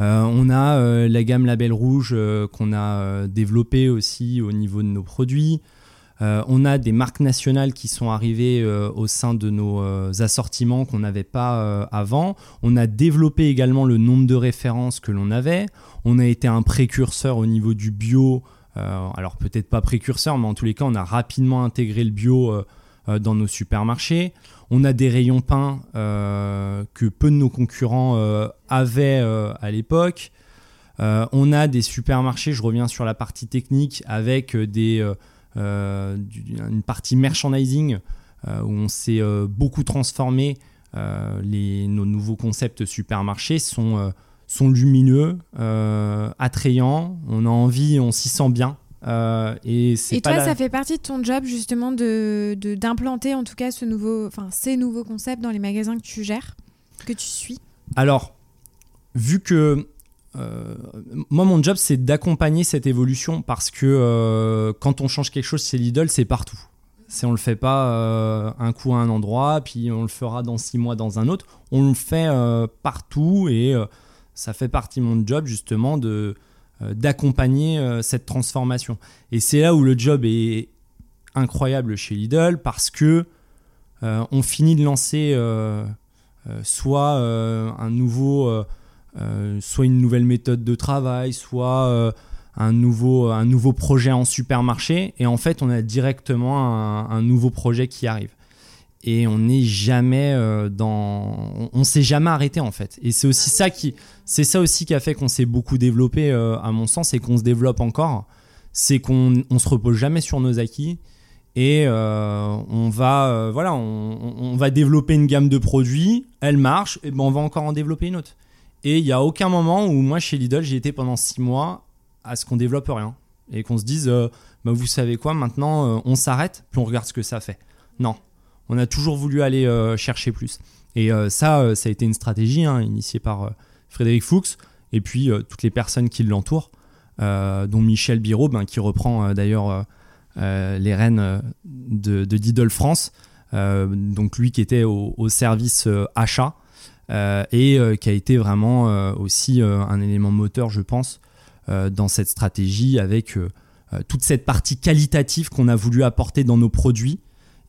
Speaker 1: Euh, on a la gamme Label Rouge qu'on a développée aussi au niveau de nos produits. on a des marques nationales qui sont arrivées au sein de nos assortiments qu'on n'avait pas avant. On a développé également le nombre de références que l'on avait. On a été un précurseur au niveau du bio alors peut-être pas précurseur, mais en tous les cas, on a rapidement intégré le bio euh, euh, dans nos supermarchés. On a des rayons peints que peu de nos concurrents avaient à l'époque. on a des supermarchés, je reviens sur la partie technique, avec une partie merchandising où on s'est beaucoup transformé. nos nouveaux concepts supermarchés sont sont lumineux, euh, attrayants, on a envie, on s'y sent bien. Euh, et
Speaker 2: et toi, ça fait partie de ton job justement de d'implanter en tout cas ce nouveau, enfin ces nouveaux concepts dans les magasins que tu gères, que tu suis?
Speaker 1: Alors, vu que euh, moi, mon job, c'est d'accompagner cette évolution parce que quand on change quelque chose c'est Lidl, c'est partout. Si on le fait pas un coup à un endroit, puis on le fera dans six mois dans un autre, on le fait partout et ça fait partie de mon job justement de euh, d'accompagner euh, cette transformation. Et c'est là où le job est incroyable chez Lidl parce que euh, on finit de lancer soit un nouveau, soit une nouvelle méthode de travail, soit un nouveau, un nouveau projet en supermarché, et en fait on a directement un nouveau projet qui arrive et on n'est jamais euh, dans on, s'est jamais arrêté en fait. Et c'est aussi ça qui c'est ça aussi qui a fait qu'on s'est beaucoup développé euh, à mon sens et qu'on se développe encore. C'est qu'on on se repose jamais sur nos acquis et euh, on va voilà on, va développer une gamme de produits elle marche et ben on va encore en développer une autre. Et il y a aucun moment où moi chez Lidl j'ai été pendant six mois à ce qu'on développe rien et qu'on se dise bah, vous savez quoi maintenant on s'arrête puis on regarde ce que ça fait. Non on a toujours voulu aller euh, chercher plus. Et euh, ça, euh, ça a été une stratégie hein, initiée par Frédéric Fuchs et puis toutes les personnes qui l'entourent, dont Michel Biraud, ben, qui reprend d'ailleurs les rênes de, Diddle France, donc lui qui était au, service achat et qui a été vraiment aussi un élément moteur, je pense, dans cette stratégie avec toute cette partie qualitative qu'on a voulu apporter dans nos produits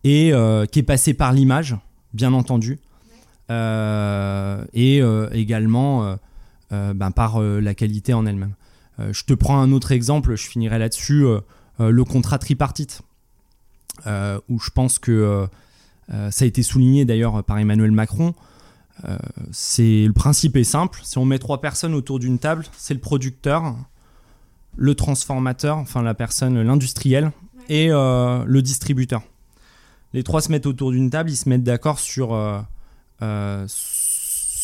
Speaker 1: et euh, qui est passé par l'image, bien entendu, euh, et euh, également ben, par la qualité en elle-même. je te prends un autre exemple, je finirai là-dessus, le contrat tripartite, où je pense que ça a été souligné d'ailleurs par Emmanuel Macron. le principe est simple. Si on met trois personnes autour d'une table, c'est le producteur, le transformateur, enfin la personne, l'industriel et le distributeur. Les trois se mettent autour d'une table, ils se mettent d'accord sur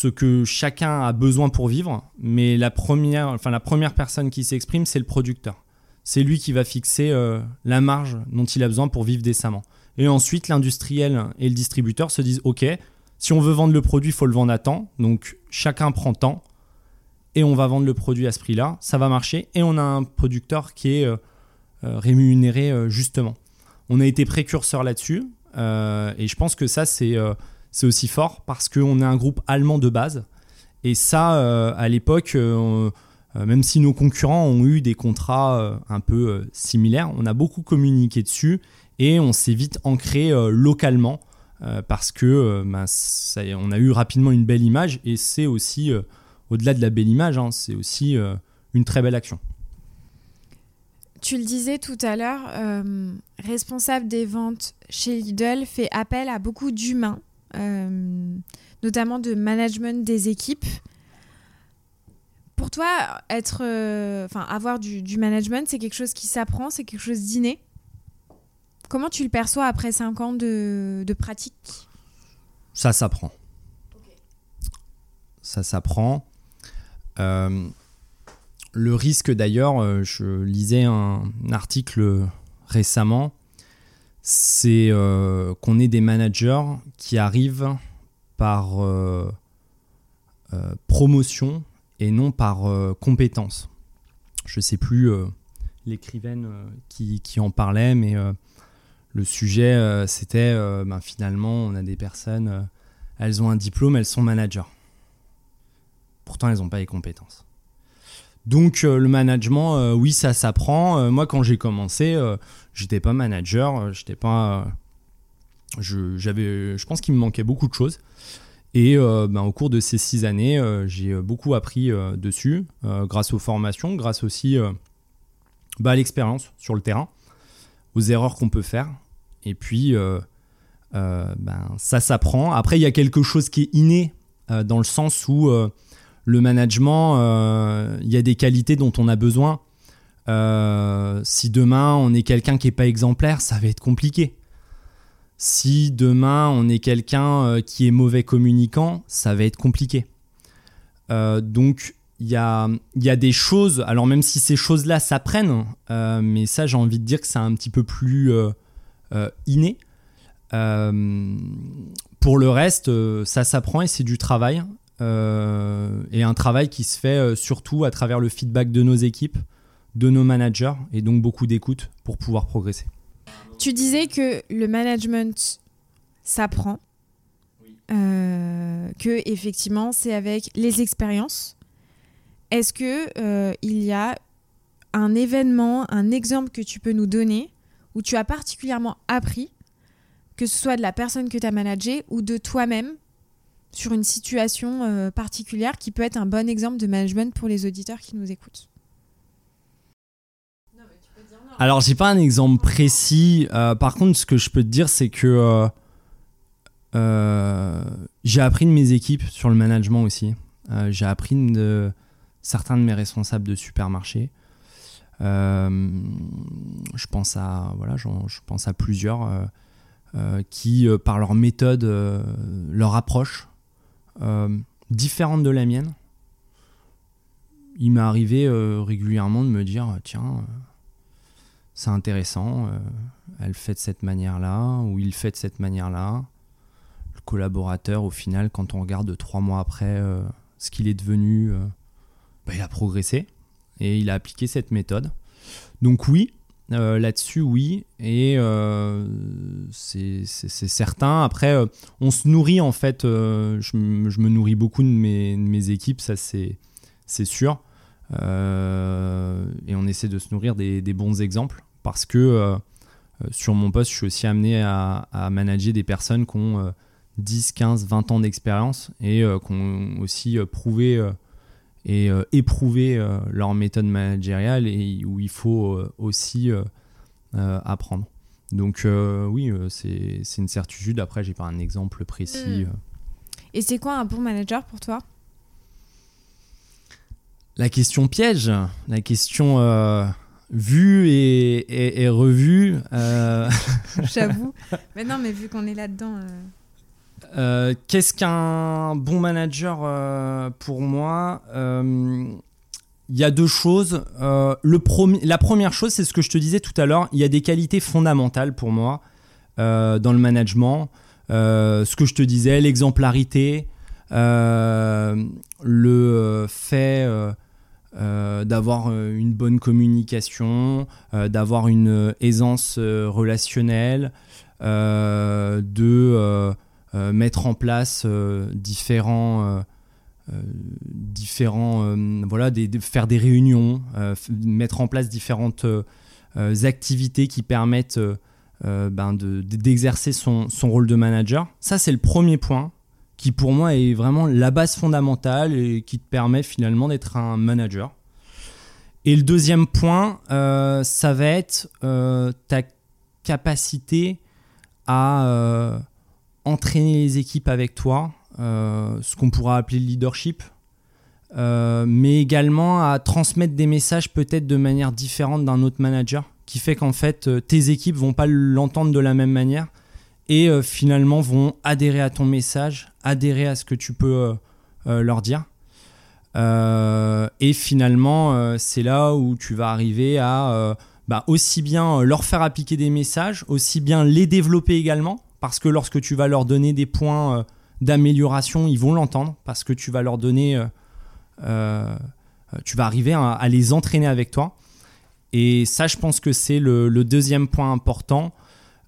Speaker 1: ce que chacun a besoin pour vivre, mais la première, enfin, la première personne qui s'exprime, c'est le producteur. C'est lui qui va fixer euh, la marge dont il a besoin pour vivre décemment. Et ensuite, l'industriel et le distributeur se disent Ok, si on veut vendre le produit, il faut le vendre à temps. Donc chacun prend temps et on va vendre le produit à ce prix-là. Ça va marcher et on a un producteur qui est euh, euh, rémunéré justement. On a été précurseur là-dessus et je pense que ça, c'est c'est aussi fort parce qu'on est un groupe allemand de base. Et ça, euh, à l'époque, euh, euh, même si nos concurrents ont eu des contrats un peu similaires, on a beaucoup communiqué dessus et on s'est vite ancré localement parce que ben, on a eu rapidement une belle image et c'est aussi, au-delà de la belle image, hein, c'est aussi une très belle action.
Speaker 2: Tu le disais tout à l'heure, responsable des ventes chez Lidl fait appel à beaucoup d'humains euh, notamment de management des équipes. Pour toi, être, euh, avoir du, management, c'est quelque chose qui s'apprend, c'est quelque chose d'inné. Comment tu le perçois après 5 ans de, pratique?
Speaker 1: Ça s'apprend. Ça s'apprend. Euh, le risque d'ailleurs, je lisais un article récemment c'est euh, qu'on ait des managers qui arrivent par euh, euh, promotion et non par compétence. Je ne sais plus l'écrivaine qui, en parlait, mais le sujet, c'était ben, finalement, on a des personnes, elles ont un diplôme, elles sont managers. Pourtant, elles n'ont pas les compétences. Donc le management, oui, ça s'apprend. moi, quand j'ai commencé, j'étais pas manager, euh, j'étais pas. Je, j'avais, je pense qu'il me manquait beaucoup de choses. Et euh, ben, au cours de ces six années, euh, j'ai beaucoup appris dessus, grâce aux formations, grâce aussi bah, à l'expérience sur le terrain, aux erreurs qu'on peut faire. Et puis, ben, ça s'apprend. Après, il y a quelque chose qui est inné, dans le sens où le management, il y a des qualités dont on a besoin. Euh, si demain on est quelqu'un qui n'est pas exemplaire, ça va être compliqué. Si demain on est quelqu'un euh, qui est mauvais communicant, ça va être compliqué. Euh, donc il y a, y a, des choses, alors même si ces choses-là s'apprennent, mais ça j'ai envie de dire que c'est un petit peu plus inné. pour le reste, ça s'apprend et c'est du travail. Et un travail qui se fait surtout à travers le feedback de nos équipes, de nos managers et donc beaucoup d'écoute pour pouvoir progresser.
Speaker 2: Tu disais que le management s'apprend, euh, que effectivement c'est avec les expériences. Est-ce que euh, il y a un événement, un exemple que tu peux nous donner où tu as particulièrement appris, que ce soit de la personne que tu as managée ou de toi-même sur une situation euh, particulière qui peut être un bon exemple de management pour les auditeurs qui nous écoutent
Speaker 1: alors, j'ai pas un exemple précis. Euh, par contre, ce que je peux te dire, c'est que euh, j'ai appris de mes équipes sur le management aussi. j'ai appris de certains de mes responsables de supermarché. je pense à voilà, je pense à plusieurs qui, par leur méthode, leur approche différente de la mienne, il m'est arrivé régulièrement de me dire tiens c'est intéressant, euh, elle fait de cette manière-là, ou il fait de cette manière-là. Le collaborateur, au final, quand on regarde trois mois après euh, ce qu'il est devenu, euh, bah, il a progressé et il a appliqué cette méthode. Donc oui, là-dessus, oui, et c'est certain. Après, on se nourrit en fait, je, me nourris beaucoup de mes, équipes, ça c'est sûr. Euh, et on essaie de se nourrir des, bons exemples parce que euh, sur mon poste, je suis aussi amené à, manager des personnes qui ont 10, 15, 20 ans d'expérience et euh, qui ont aussi prouvé et éprouvé leur méthode managériale et où il faut aussi apprendre. Donc oui, c'est une certitude. Après, j'ai pas un exemple précis.
Speaker 2: Hmm. Et c'est quoi un bon manager pour toi?
Speaker 1: La question piège, la question vue et, revue. [laughs]
Speaker 2: J'avoue. [laughs] Mais non, mais vu qu'on est là-dedans.
Speaker 1: Euh, qu'est-ce qu'un bon manager euh, pour moi euh, Il y a deux choses. le la première chose, c'est ce que je te disais tout à l'heure. Il y a des qualités fondamentales pour moi dans le management. ce que je te disais, l'exemplarité, le fait d'avoir une bonne communication, d'avoir une aisance relationnelle, de euh, mettre en place euh, différents euh, différents voilà des, faire des réunions mettre en place différentes activités qui permettent ben d'exercer son, son, rôle de manager. Ça c'est le premier point qui pour moi est vraiment la base fondamentale et qui te permet finalement d'être un manager. Et le deuxième point ça va être ta capacité à entraîner les équipes avec toi, euh, ce qu'on pourra appeler le leadership, euh, mais également à transmettre des messages peut-être de manière différente d'un autre manager, qui fait qu'en fait euh, tes équipes vont pas l'entendre de la même manière et finalement vont adhérer à ton message, adhérer à ce que tu peux leur dire. et finalement, c'est là où tu vas arriver à bah, aussi bien leur faire appliquer des messages, aussi bien les développer également, parce que lorsque tu vas leur donner des points euh, d'amélioration, ils vont l'entendre, parce que tu vas leur donner, euh, euh, tu vas arriver à, les entraîner avec toi. Et ça, je pense que c'est le, deuxième point important.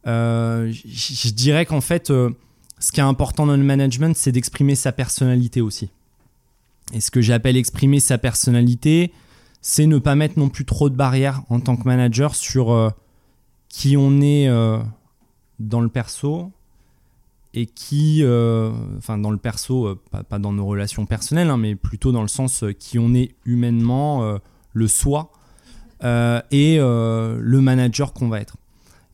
Speaker 1: je dirais qu'en fait, ce qui est important dans le management, c'est d'exprimer sa personnalité aussi. Et ce que j'appelle exprimer sa personnalité, c'est ne pas mettre non plus trop de barrières en tant que manager sur qui on est dans le perso et qui, euh, enfin dans le perso, euh, pas, dans nos relations personnelles, hein, mais plutôt dans le sens euh, qui on est humainement, le soi et le manager qu'on va être.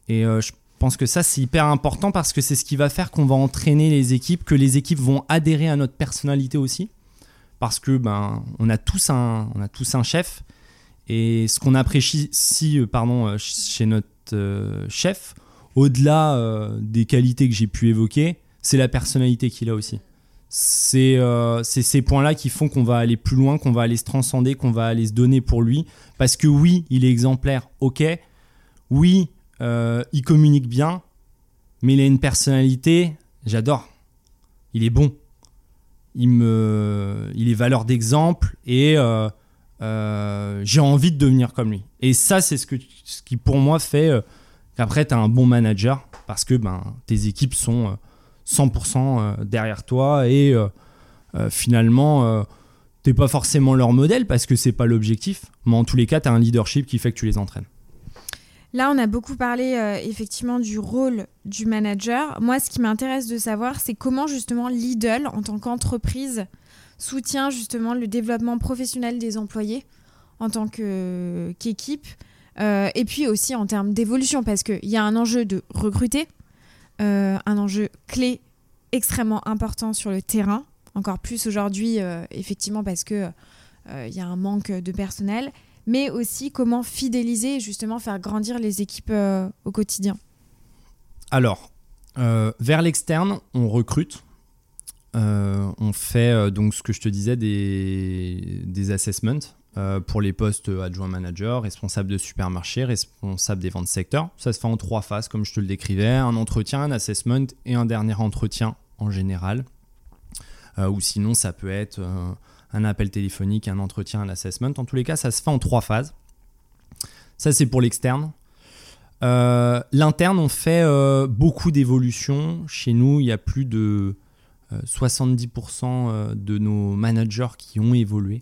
Speaker 1: Et je pense que ça c'est hyper important parce que c'est ce qui va faire qu'on va entraîner les équipes, que les équipes vont adhérer à notre personnalité aussi, parce que ben on a tous un, on a tous un chef et ce qu'on apprécie pardon chez notre chef au-delà euh, des qualités que j'ai pu évoquer, c'est la personnalité qu'il a aussi. Euh, c'est ces points-là qui font qu'on va aller plus loin, qu'on va aller se transcender, qu'on va aller se donner pour lui. Parce que oui, il est exemplaire, ok. Oui, euh, il communique bien, mais il a une personnalité, j'adore. Il est bon. Il, me, il est valeur d'exemple et j'ai envie de devenir comme lui. Et ça, c'est ce, ce qui pour moi fait après, tu as un bon manager parce que ben, tes équipes sont 100% euh, euh, derrière toi et euh, finalement, tu n'es pas forcément leur modèle parce que c'est pas l'objectif. Mais en tous les cas, tu as un leadership qui fait que tu les entraînes.
Speaker 2: Là, on a beaucoup parlé effectivement du rôle du manager. Moi, ce qui m'intéresse de savoir, c'est comment justement Lidl, en tant qu'entreprise, soutient justement le développement professionnel des employés en tant qu'équipe. Euh, et puis aussi en termes d'évolution, parce qu'il y a un enjeu de recruter, euh, un enjeu clé extrêmement important sur le terrain, encore plus aujourd'hui, euh, effectivement, parce qu'il il y a un manque de personnel, mais aussi comment fidéliser et justement faire grandir les équipes au quotidien.
Speaker 1: Alors, vers l'externe, on recrute. on fait donc ce que je te disais des, des assessments euh, pour les postes adjoint manager, responsable de supermarché, responsable des ventes secteur. Ça se fait en trois phases, comme je te le décrivais un entretien, un assessment et un dernier entretien en général. Euh, ou sinon, ça peut être euh, un appel téléphonique, un entretien, un assessment. En tous les cas, ça se fait en trois phases. Ça, c'est pour l'externe. L'interne, on fait beaucoup d'évolutions. Chez nous, il y a plus de 70% de nos managers qui ont évolué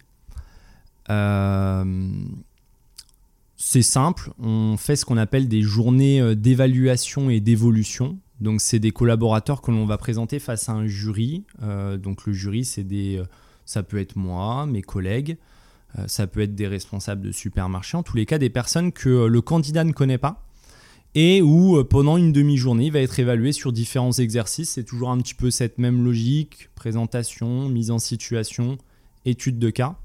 Speaker 1: c'est simple, on fait ce qu'on appelle des journées euh, d'évaluation et d'évolution. Donc c'est des collaborateurs que l'on va présenter face à un jury. Euh, donc le jury, c'est des, ça peut être moi, mes collègues, ça peut être des responsables de supermarché. En tous les cas, des personnes que le candidat ne connaît pas et où pendant une demi-journée, il va être évalué sur différents exercices. C'est toujours un petit peu cette même logique, présentation, mise en situation, étude de cas.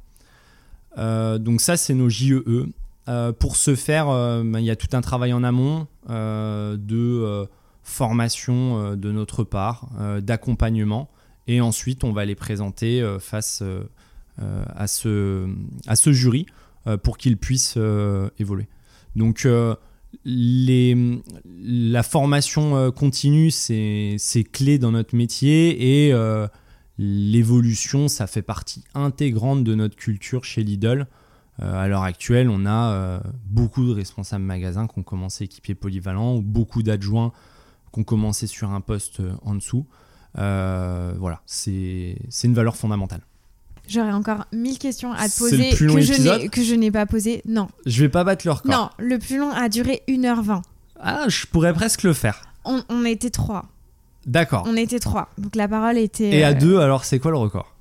Speaker 1: Donc ça, c'est nos JEE. E. pour ce faire, ben, il y a tout un travail en amont de formation de notre part, d'accompagnement, et ensuite on va les présenter face à, ce, jury pour qu'ils puissent évoluer. Donc la formation euh, continue, c'est clé dans notre métier et euh, l'évolution, ça fait partie intégrante de notre culture chez Lidl. Euh, à l'heure actuelle, on a beaucoup de responsables magasins qui ont commencé équipiers polyvalents ou beaucoup d'adjoints qui ont commencé sur un poste en dessous. voilà, c'est une valeur fondamentale.
Speaker 2: J'aurais encore mille questions à te poser que, que je n'ai pas posées. Non.
Speaker 1: Je vais pas battre le record.
Speaker 2: Non, le plus long a duré 1h20.
Speaker 1: Ah, je pourrais presque le faire.
Speaker 2: On, était trois.
Speaker 1: D'accord.
Speaker 2: On était trois. Donc la parole était.
Speaker 1: Et à euh, deux, alors c'est quoi le record?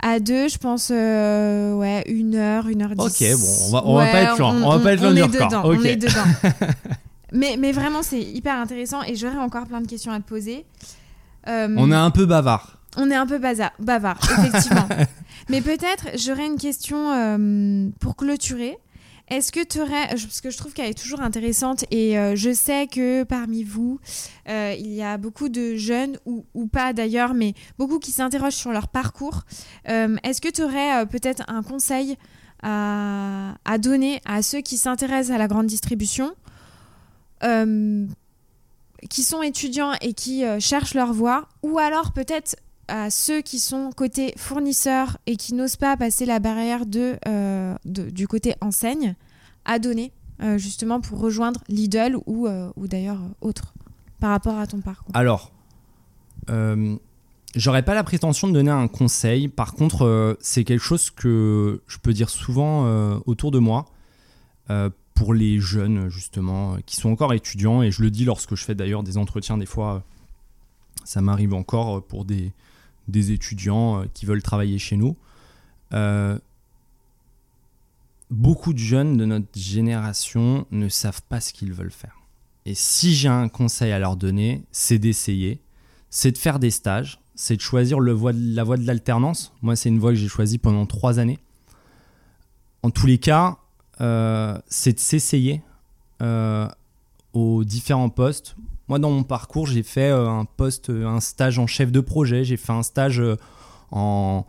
Speaker 2: À deux, je pense, euh, ouais, une heure, une heure dix.
Speaker 1: Ok, bon, on va, on va pas être loin. On, va pas être loin du record.
Speaker 2: On est dedans. [laughs] mais, mais vraiment, c'est hyper intéressant et j'aurais encore plein de questions à te poser.
Speaker 1: Euh, on est un peu bavard.
Speaker 2: On est un peu bavard, effectivement. [laughs] Mais peut-être, j'aurais une question euh, pour clôturer. Est-ce que tu aurais, parce que je trouve qu'elle est toujours intéressante et euh, je sais que parmi vous, euh, il y a beaucoup de jeunes, ou, pas d'ailleurs, mais beaucoup qui s'interrogent sur leur parcours. Est-ce que tu aurais peut-être un conseil à, donner à ceux qui s'intéressent à la grande distribution qui sont étudiants et qui cherchent leur voie, ou alors peut-être à ceux qui sont côté fournisseur et qui n'osent pas passer la barrière de, euh, du côté enseigne à donner euh, justement pour rejoindre Lidl ou, euh, ou d'ailleurs autre par rapport à ton parcours
Speaker 1: Alors, j'aurais pas la prétention de donner un conseil. Par contre, c'est quelque chose que je peux dire souvent autour de moi pour les jeunes justement qui sont encore étudiants et je le dis lorsque je fais d'ailleurs des entretiens des fois ça m'arrive encore pour des, des étudiants euh, qui veulent travailler chez nous. Euh, beaucoup de jeunes de notre génération ne savent pas ce qu'ils veulent faire. Et si j'ai un conseil à leur donner, c'est d'essayer, c'est de faire des stages, c'est de choisir le voie la voie de l'alternance. Moi, c'est une voie que j'ai choisie pendant trois années. En tous les cas, euh, c'est de s'essayer aux différents postes. Moi, dans mon parcours, j'ai fait euh, un poste, euh, un stage en chef de projet, j'ai fait un stage euh, en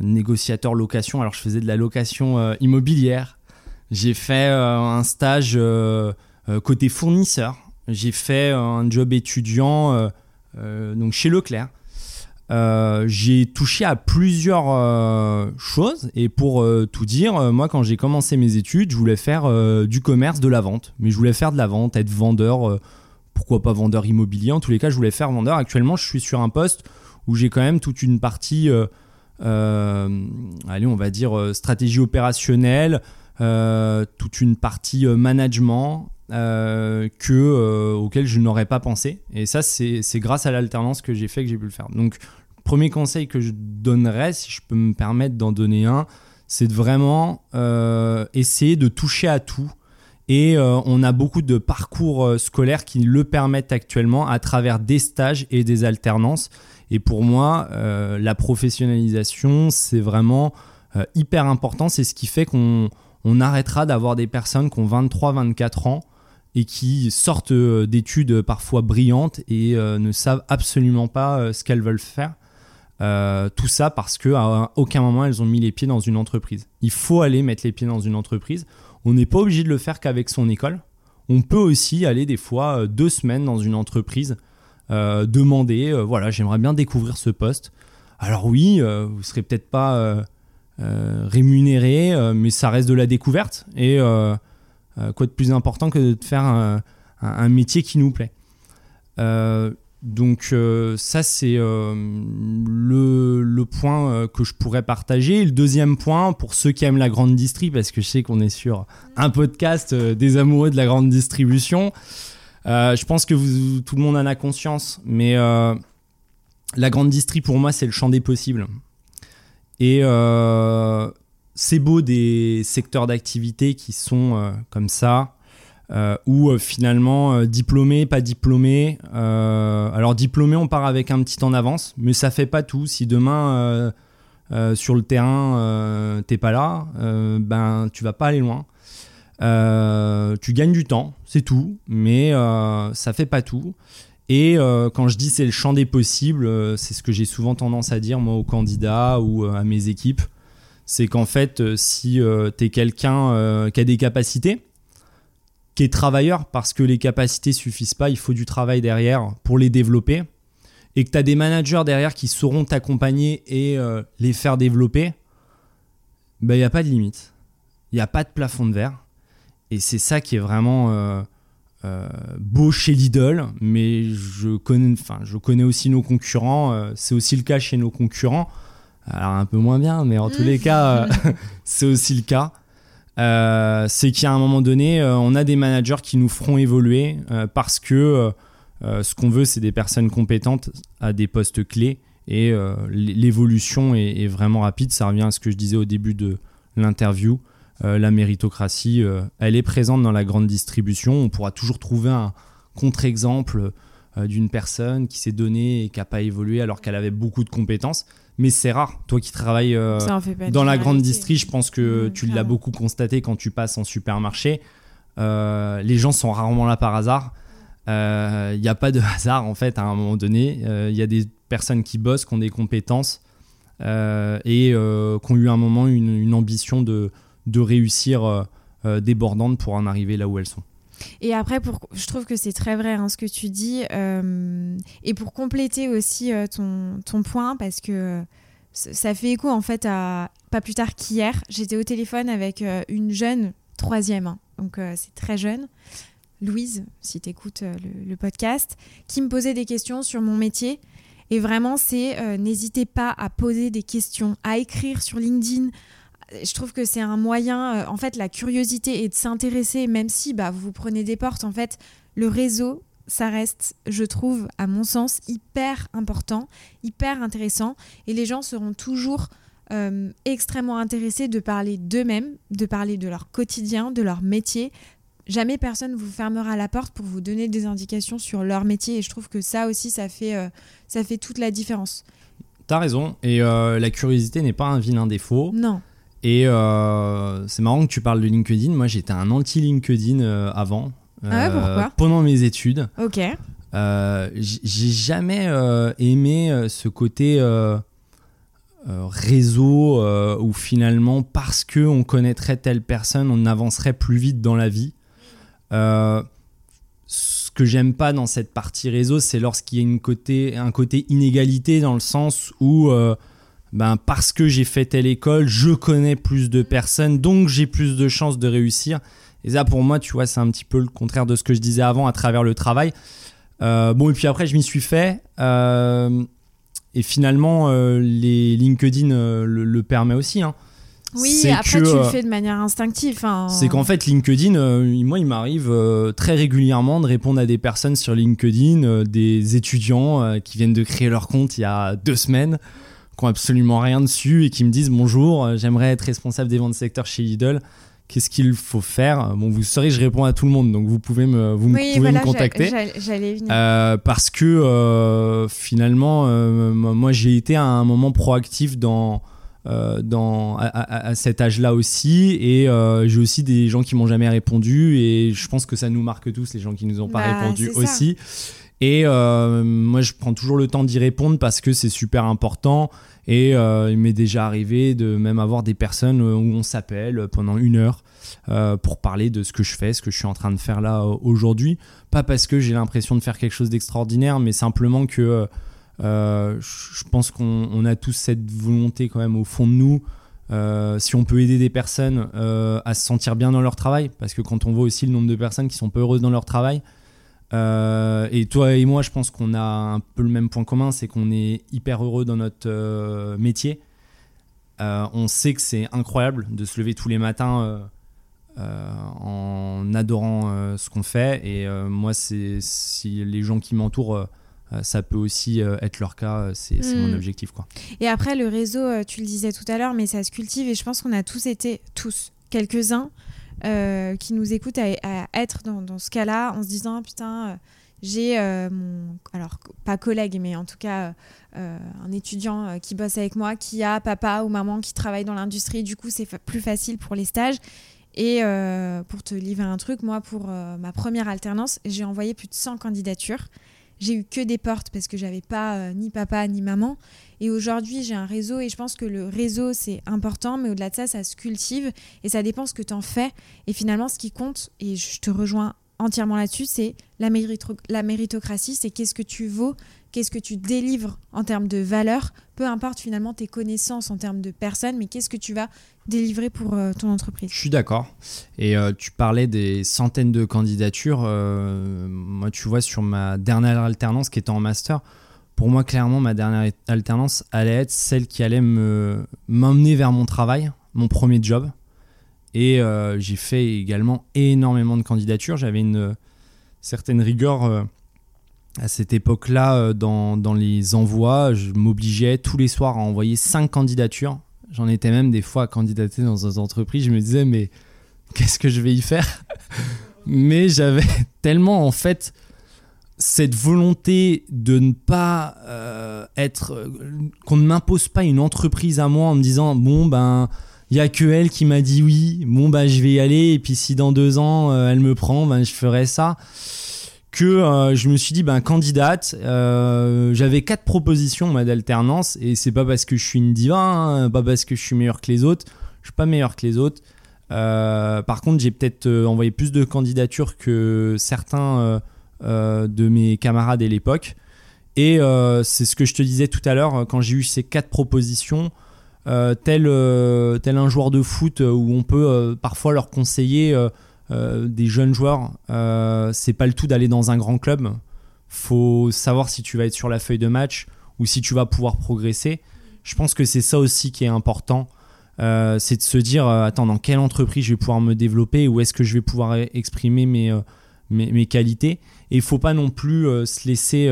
Speaker 1: négociateur location. Alors, je faisais de la location immobilière. J'ai fait un stage côté fournisseur. J'ai fait un job étudiant donc chez Leclerc. j'ai touché à plusieurs choses et pour tout dire, moi quand j'ai commencé mes études, je voulais faire du commerce, de la vente, mais je voulais faire de la vente, être vendeur pourquoi pas vendeur immobilier. En tous les cas, je voulais faire vendeur. Actuellement, je suis sur un poste où j'ai quand même toute une partie, euh, euh, allez, on va dire euh, stratégie opérationnelle, toute une partie management que, auquel je n'aurais pas pensé. Et ça, c'est grâce à l'alternance que j'ai fait que j'ai pu le faire. Donc, premier conseil que je donnerais, si je peux me permettre d'en donner un, c'est de vraiment essayer de toucher à tout et euh, on a beaucoup de parcours euh, scolaires qui le permettent actuellement à travers des stages et des alternances. Et pour moi, euh, la professionnalisation, c'est vraiment hyper important. C'est ce qui fait qu'on arrêtera d'avoir des personnes qui ont 23-24 ans et qui sortent d'études parfois brillantes et ne savent absolument pas ce qu'elles veulent faire. tout ça parce qu'à aucun moment elles ont mis les pieds dans une entreprise. Il faut aller mettre les pieds dans une entreprise. On n'est pas obligé de le faire qu'avec son école. On peut aussi aller des fois euh, deux semaines dans une entreprise, euh, demander, euh, voilà, j'aimerais bien découvrir ce poste. Alors oui, vous ne serez peut-être pas rémunéré, mais ça reste de la découverte. Et quoi de plus important que de faire un métier qui nous plaît. Donc euh, ça c'est euh, le, point euh, que je pourrais partager. le deuxième point, pour ceux qui aiment la grande distri, parce que je sais qu'on est sur un podcast des amoureux de la grande distribution, je pense que tout le monde en a conscience, mais la grande distri pour moi c'est le champ des possibles. Et c'est beau des secteurs d'activité qui sont comme ça, euh, ou finalement diplômé, pas diplômé. alors diplômé, on part avec un petit temps d'avance, mais ça fait pas tout. Si demain sur le terrain t'es pas là, ben tu vas pas aller loin. tu gagnes du temps, c'est tout, mais ça fait pas tout. Et quand je dis c'est le champ des possibles, c'est ce que j'ai souvent tendance à dire moi aux candidats ou à mes équipes c'est qu'en fait, euh, si euh, tu es quelqu'un euh, qui a des capacités, qui est travailleur, parce que les capacités suffisent pas, il faut du travail derrière pour les développer, et que tu as des managers derrière qui sauront t'accompagner et les faire développer, il ben, n'y a pas de limite. Il n'y a pas de plafond de verre. Et c'est ça qui est vraiment beau chez Lidl, mais je connais, je connais aussi nos concurrents, c'est aussi le cas chez nos concurrents. Alors un peu moins bien, mais en tous les [laughs] cas, euh, [laughs] c'est aussi le cas. Euh, c'est qu'à un moment donné, euh, on a des managers qui nous feront évoluer parce que ce qu'on veut, c'est des personnes compétentes à des postes clés et l'évolution est, vraiment rapide. Ça revient à ce que je disais au début de l'interview. la méritocratie, elle est présente dans la grande distribution. On pourra toujours trouver un contre-exemple d'une personne qui s'est donnée et qui n'a pas évolué alors qu'elle avait beaucoup de compétences mais c'est rare. Toi qui travailles euh, dans la grande distri, je pense que tu l'as beaucoup constaté quand tu passes en supermarché. Euh, les gens sont rarement là par hasard. Il euh, n'y a pas de [laughs] hasard en fait à un moment donné. Il y a des personnes qui bossent, qui ont des compétences et qui ont eu un moment une, ambition de, de réussir débordante pour en arriver là où elles sont.
Speaker 2: Et après, pour, je trouve que c'est très vrai hein, ce que tu dis. Euh, et pour compléter aussi euh, ton, ton, point, parce que ça fait écho en fait à pas plus tard qu'hier, j'étais au téléphone avec euh, une jeune troisième, hein, donc c'est très jeune, Louise, si tu écoutes le, le, podcast, qui me posait des questions sur mon métier. Et vraiment, c'est n'hésitez pas à poser des questions, à écrire sur LinkedIn, je trouve que c'est un moyen, euh, en fait, la curiosité et de s'intéresser, même si bah, vous vous prenez des portes, en fait, le réseau, ça reste, je trouve, à mon sens, hyper important, hyper intéressant, et les gens seront toujours euh, extrêmement intéressés de parler d'eux-mêmes, de parler de leur quotidien, de leur métier. Jamais personne vous fermera la porte pour vous donner des indications sur leur métier, et je trouve que ça aussi, ça fait, euh, ça fait toute la différence.
Speaker 1: T'as raison, et la curiosité n'est pas un vilain défaut.
Speaker 2: Non.
Speaker 1: Et euh, c'est marrant que tu parles de LinkedIn. Moi, j'étais un anti-LinkedIn euh, avant.
Speaker 2: ah ouais, euh, pourquoi?
Speaker 1: Pendant mes études.
Speaker 2: Ok.
Speaker 1: j'ai jamais aimé ce côté réseau où finalement, parce qu'on connaîtrait telle personne, on avancerait plus vite dans la vie. ce que j'aime pas dans cette partie réseau, c'est lorsqu'il y a une côté, un côté inégalité dans le sens où ben parce que j'ai fait telle école, je connais plus de personnes, donc j'ai plus de chances de réussir. Et ça, pour moi, tu vois, c'est un petit peu le contraire de ce que je disais avant à travers le travail. Euh, bon, et puis après, je m'y suis fait. Euh, et finalement, euh, les LinkedIn le, le, permet aussi. Hein.
Speaker 2: Oui, après, tu le fais de manière instinctive. Hein.
Speaker 1: C'est qu'en fait, LinkedIn, moi, il m'arrive très régulièrement de répondre à des personnes sur LinkedIn, des étudiants qui viennent de créer leur compte il y a deux semaines qui ont absolument rien dessus et qui me disent bonjour, euh, j'aimerais être responsable des ventes secteur chez Lidl. Qu'est-ce qu'il faut faire? Bon, vous saurez, je réponds à tout le monde, donc vous pouvez me, vous pouvez me contacter.
Speaker 2: J'allais venir.
Speaker 1: Euh, parce que euh, finalement, moi, j'ai été à un moment proactif dans, dans, à, cet âge-là aussi, et j'ai aussi des gens qui m'ont jamais répondu, et je pense que ça nous marque tous, les gens qui nous ont pas bah, répondu aussi. Et euh, moi, je prends toujours le temps d'y répondre parce que c'est super important. Et euh, il m'est déjà arrivé de même avoir des personnes où on s'appelle pendant une heure euh, pour parler de ce que je fais, ce que je suis en train de faire là aujourd'hui. Pas parce que j'ai l'impression de faire quelque chose d'extraordinaire, mais simplement que je pense qu'on a tous cette volonté quand même au fond de nous. si on peut aider des personnes à se sentir bien dans leur travail, parce que quand on voit aussi le nombre de personnes qui sont peu heureuses dans leur travail, euh, et toi et moi, je pense qu'on a un peu le même point commun, c'est qu'on est hyper heureux dans notre euh, métier. Euh, on sait que c'est incroyable de se lever tous les matins en adorant ce qu'on fait. Et moi, c'est si les gens qui m'entourent, ça peut aussi être leur cas. C'est mon hmm. objectif, quoi.
Speaker 2: Et après, le réseau, tu le disais tout à l'heure, mais ça se cultive. Et je pense qu'on a tous été, tous, quelques-uns, qui nous écoutent à, être dans, ce cas-là en se disant putain j'ai mon alors pas collègue mais en tout cas un étudiant qui bosse avec moi qui a papa ou maman qui travaille dans l'industrie du coup c'est plus facile pour les stages et pour te livrer un truc moi pour ma première alternance j'ai envoyé plus de 100 candidatures j'ai eu que des portes parce que j'avais pas euh, ni papa ni maman. Et aujourd'hui, j'ai un réseau et je pense que le réseau, c'est important, mais au-delà de ça, ça se cultive et ça dépend ce que tu en fais. Et finalement, ce qui compte, et je te rejoins entièrement là-dessus, c'est la, méritocratie, c'est qu'est-ce que tu vaux, qu'est-ce que tu délivres en termes de valeur, peu importe finalement tes connaissances en termes de personnes, mais qu'est-ce que tu vas délivrer pour euh, ton entreprise.
Speaker 1: Je suis d'accord. Et euh, tu parlais des centaines de candidatures. Euh, moi, tu vois, sur ma dernière alternance qui était en master, pour moi, clairement, ma dernière alternance allait être celle qui allait me m'emmener vers mon travail, mon premier job. Et j'ai fait également énormément de candidatures. J'avais une certaine rigueur à cette époque-là, euh, dans, dans, les envois, je m'obligeais tous les soirs à envoyer cinq candidatures. J'en étais même des fois à candidater dans des entreprises. Je me disais, mais qu'est-ce que je vais y faire? [laughs] Mais j'avais [laughs] tellement, en fait, cette volonté de ne pas euh, être. qu'on ne m'impose pas une entreprise à moi en me disant, bon, ben. Il n'y a que elle qui m'a dit oui, bon bah je vais y aller et puis si dans deux ans euh, elle me prend, ben je ferai ça que euh, je me suis dit ben candidate euh, j'avais quatre propositions d'alternance et c'est pas parce que je suis une diva hein, pas parce que je suis meilleur que les autres je suis pas meilleur que les autres euh, par contre j'ai peut-être envoyé plus de candidatures que certains de mes camarades à l'époque et c'est ce que je te disais tout à l'heure quand j'ai eu ces quatre propositions tel, tel un joueur de foot où on peut parfois leur conseiller euh, des jeunes joueurs, euh, c'est pas le tout d'aller dans un grand club. Faut savoir si tu vas être sur la feuille de match ou si tu vas pouvoir progresser. Je pense que c'est ça aussi qui est important. Euh, c'est de se dire attends dans quelle entreprise je vais pouvoir me développer où est-ce que je vais pouvoir e-, exprimer mes, mes, qualités et il faut pas non plus se laisser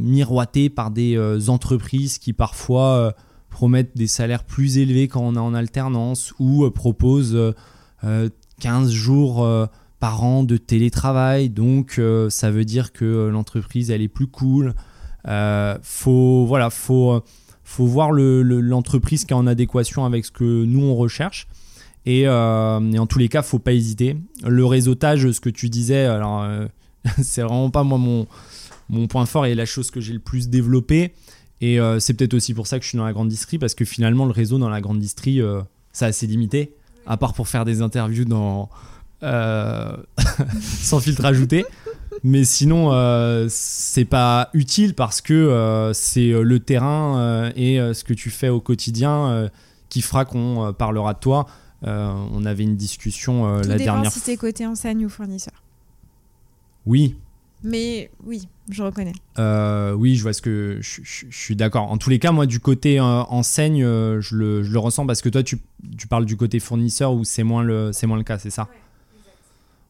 Speaker 1: miroiter par des entreprises qui parfois promettent des salaires plus élevés quand on est en alternance ou proposent 15 jours euh, par an de télétravail, donc euh, ça veut dire que euh, l'entreprise elle est plus cool. faut voilà, faut faut voir l'entreprise qui est en adéquation avec ce que nous on recherche. Et, en tous les cas, faut pas hésiter. Le réseautage, ce que tu disais, alors [laughs] c'est vraiment pas moi mon, mon point fort et la chose que j'ai le plus développé. Et c'est peut-être aussi pour ça que je suis dans la grande distrie, parce que finalement, le réseau dans la grande distrie, c'est assez limité à part pour faire des interviews dans euh, [laughs] sans filtre ajouté. Mais sinon, euh, c'est pas utile parce que euh, c'est le terrain et ce que tu fais au quotidien qui fera qu'on parlera de toi. On avait une discussion
Speaker 2: la
Speaker 1: dernière
Speaker 2: fois. si t'es côté enseigne ou fournisseur.
Speaker 1: Oui,
Speaker 2: mais oui, je reconnais.
Speaker 1: Euh, oui, je vois ce que je, suis d'accord. En tous les cas, moi, du côté euh, enseigne, euh, je, le, je, le, ressens parce que toi, tu, tu parles du côté fournisseur où c'est moins le, c'est moins le cas, c'est ça?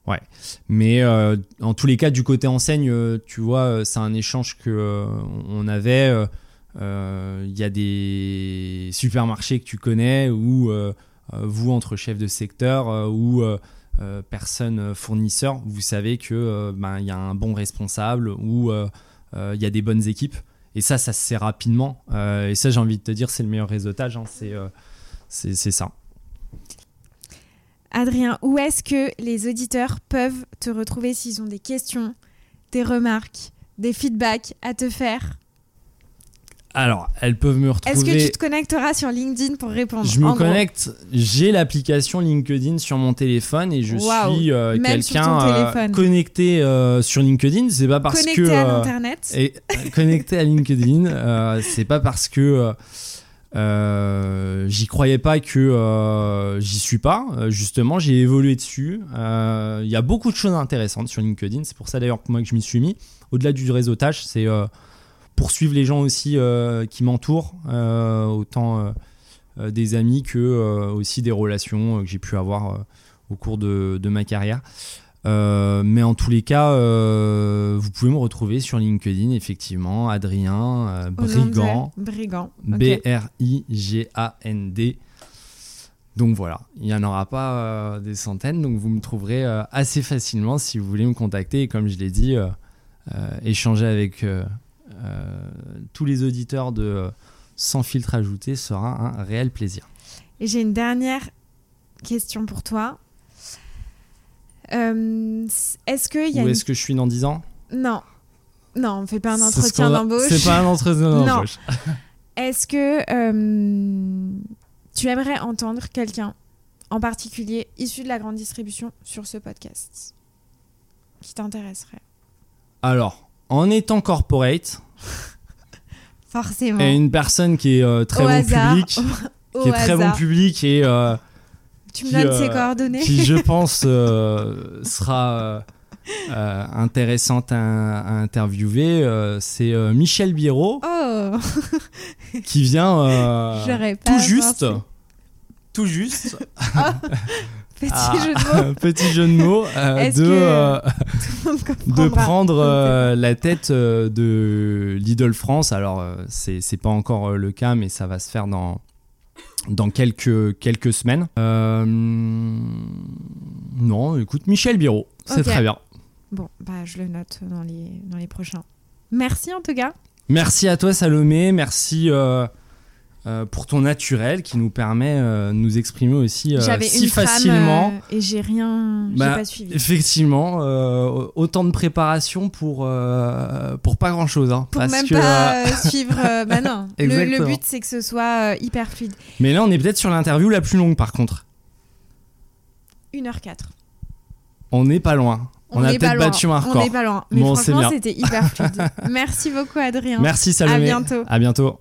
Speaker 1: Ouais. Mais en tous les cas, du côté enseigne, tu vois, c'est un échange que on avait. Il y a des supermarchés que tu connais où vous entre chefs de secteur ou euh, personne euh, fournisseur, vous savez que euh, ben, il y a un bon responsable ou il y a des bonnes équipes. Et ça, ça se sait rapidement. et ça, j'ai envie de te dire, c'est le meilleur réseautage. Hein, c'est ça.
Speaker 2: Adrien, où est-ce que les auditeurs peuvent te retrouver s'ils ont des questions, des remarques, des feedbacks à te faire?
Speaker 1: Alors, elles peuvent me retrouver.
Speaker 2: Est-ce que tu te connecteras sur LinkedIn pour répondre
Speaker 1: Je me connecte. J'ai l'application LinkedIn sur mon téléphone et je suis euh, quelqu'un euh, connecté euh, sur LinkedIn. C'est pas parce
Speaker 2: connecté
Speaker 1: que
Speaker 2: à l'internet.
Speaker 1: Et connecté à LinkedIn. c'est pas parce que j'y croyais pas que j'y suis pas. justement, j'ai évolué dessus. Il y a beaucoup de choses intéressantes sur LinkedIn. C'est pour ça d'ailleurs que moi que je m'y suis mis. Au-delà du réseautage, c'est poursuivre les gens aussi euh, qui m'entourent, euh, autant euh, des amis que aussi des relations que j'ai pu avoir au cours de, ma carrière. mais en tous les cas, vous pouvez me retrouver sur LinkedIn, effectivement, Adrien Brigand.
Speaker 2: Brigand.
Speaker 1: B-R-I-G-A-N-D. Donc voilà, il n'y en aura pas des centaines, donc vous me trouverez assez facilement si vous voulez me contacter. Et comme je l'ai dit, échanger avec tous les auditeurs de euh, Sans filtre ajouté sera un réel plaisir.
Speaker 2: Et j'ai une dernière question pour toi. Euh, est-ce qu'il y a
Speaker 1: Où
Speaker 2: une...
Speaker 1: est-ce que je suis dans 10 ans
Speaker 2: Non. Non, on fait pas un entretien d'embauche.
Speaker 1: C'est pas un entretien [laughs]
Speaker 2: Non.
Speaker 1: d'embauche. [laughs]
Speaker 2: Est-ce que euh, tu aimerais entendre quelqu'un en particulier issu de la grande distribution sur ce podcast? Qui t'intéresserait?
Speaker 1: Alors, en étant corporate, [laughs]
Speaker 2: Forcément.
Speaker 1: et une personne qui est euh, très
Speaker 2: Au
Speaker 1: bon
Speaker 2: hasard.
Speaker 1: public, [laughs]
Speaker 2: Au
Speaker 1: qui est très bon public et euh,
Speaker 2: Tu me
Speaker 1: qui,
Speaker 2: donnes
Speaker 1: euh,
Speaker 2: ses coordonnées.
Speaker 1: qui, je [laughs] pense, sera euh, intéressante à, à interviewer, euh, c'est euh, Michel Biro
Speaker 2: Oh.
Speaker 1: qui vient tout juste, tout juste,
Speaker 2: Petit
Speaker 1: à-
Speaker 2: jeu de mots. [laughs]
Speaker 1: petit jeu de mots, euh, de, euh, [laughs] de
Speaker 2: comprendra.
Speaker 1: prendre euh, la tête euh, de Lidl France. Alors, c'est c'est pas encore le cas, mais ça va se faire dans, dans quelques, quelques semaines. Non, écoute, Michel Biro, c'est très bien.
Speaker 2: Bon, bah je le note dans les, dans les prochains. Merci en tout cas.
Speaker 1: Merci à toi, Salomé. Merci euh, pour ton naturel qui nous permet euh, de nous exprimer aussi euh,
Speaker 2: J'avais
Speaker 1: si
Speaker 2: une
Speaker 1: facilement.
Speaker 2: euh, et j'ai rien, j'ai
Speaker 1: Bah,
Speaker 2: pas suivi.
Speaker 1: Effectivement, autant de préparation pour, pour pas grand chose. Hein,
Speaker 2: Pour
Speaker 1: parce
Speaker 2: même
Speaker 1: que,
Speaker 2: pas suivre. [laughs] bah non. Le, but c'est que ce soit hyper fluide.
Speaker 1: Mais là, on est peut-être sur l'interview la plus longue par contre.
Speaker 2: 1h04.
Speaker 1: On n'est pas loin. On, a
Speaker 2: n'est pas
Speaker 1: peut-être battu un
Speaker 2: On
Speaker 1: record.
Speaker 2: n'est pas loin. Mais
Speaker 1: Bon,
Speaker 2: franchement, c'était hyper fluide. [laughs] Merci beaucoup, Adrien.
Speaker 1: Merci Salomé.
Speaker 2: À bientôt.
Speaker 1: À bientôt.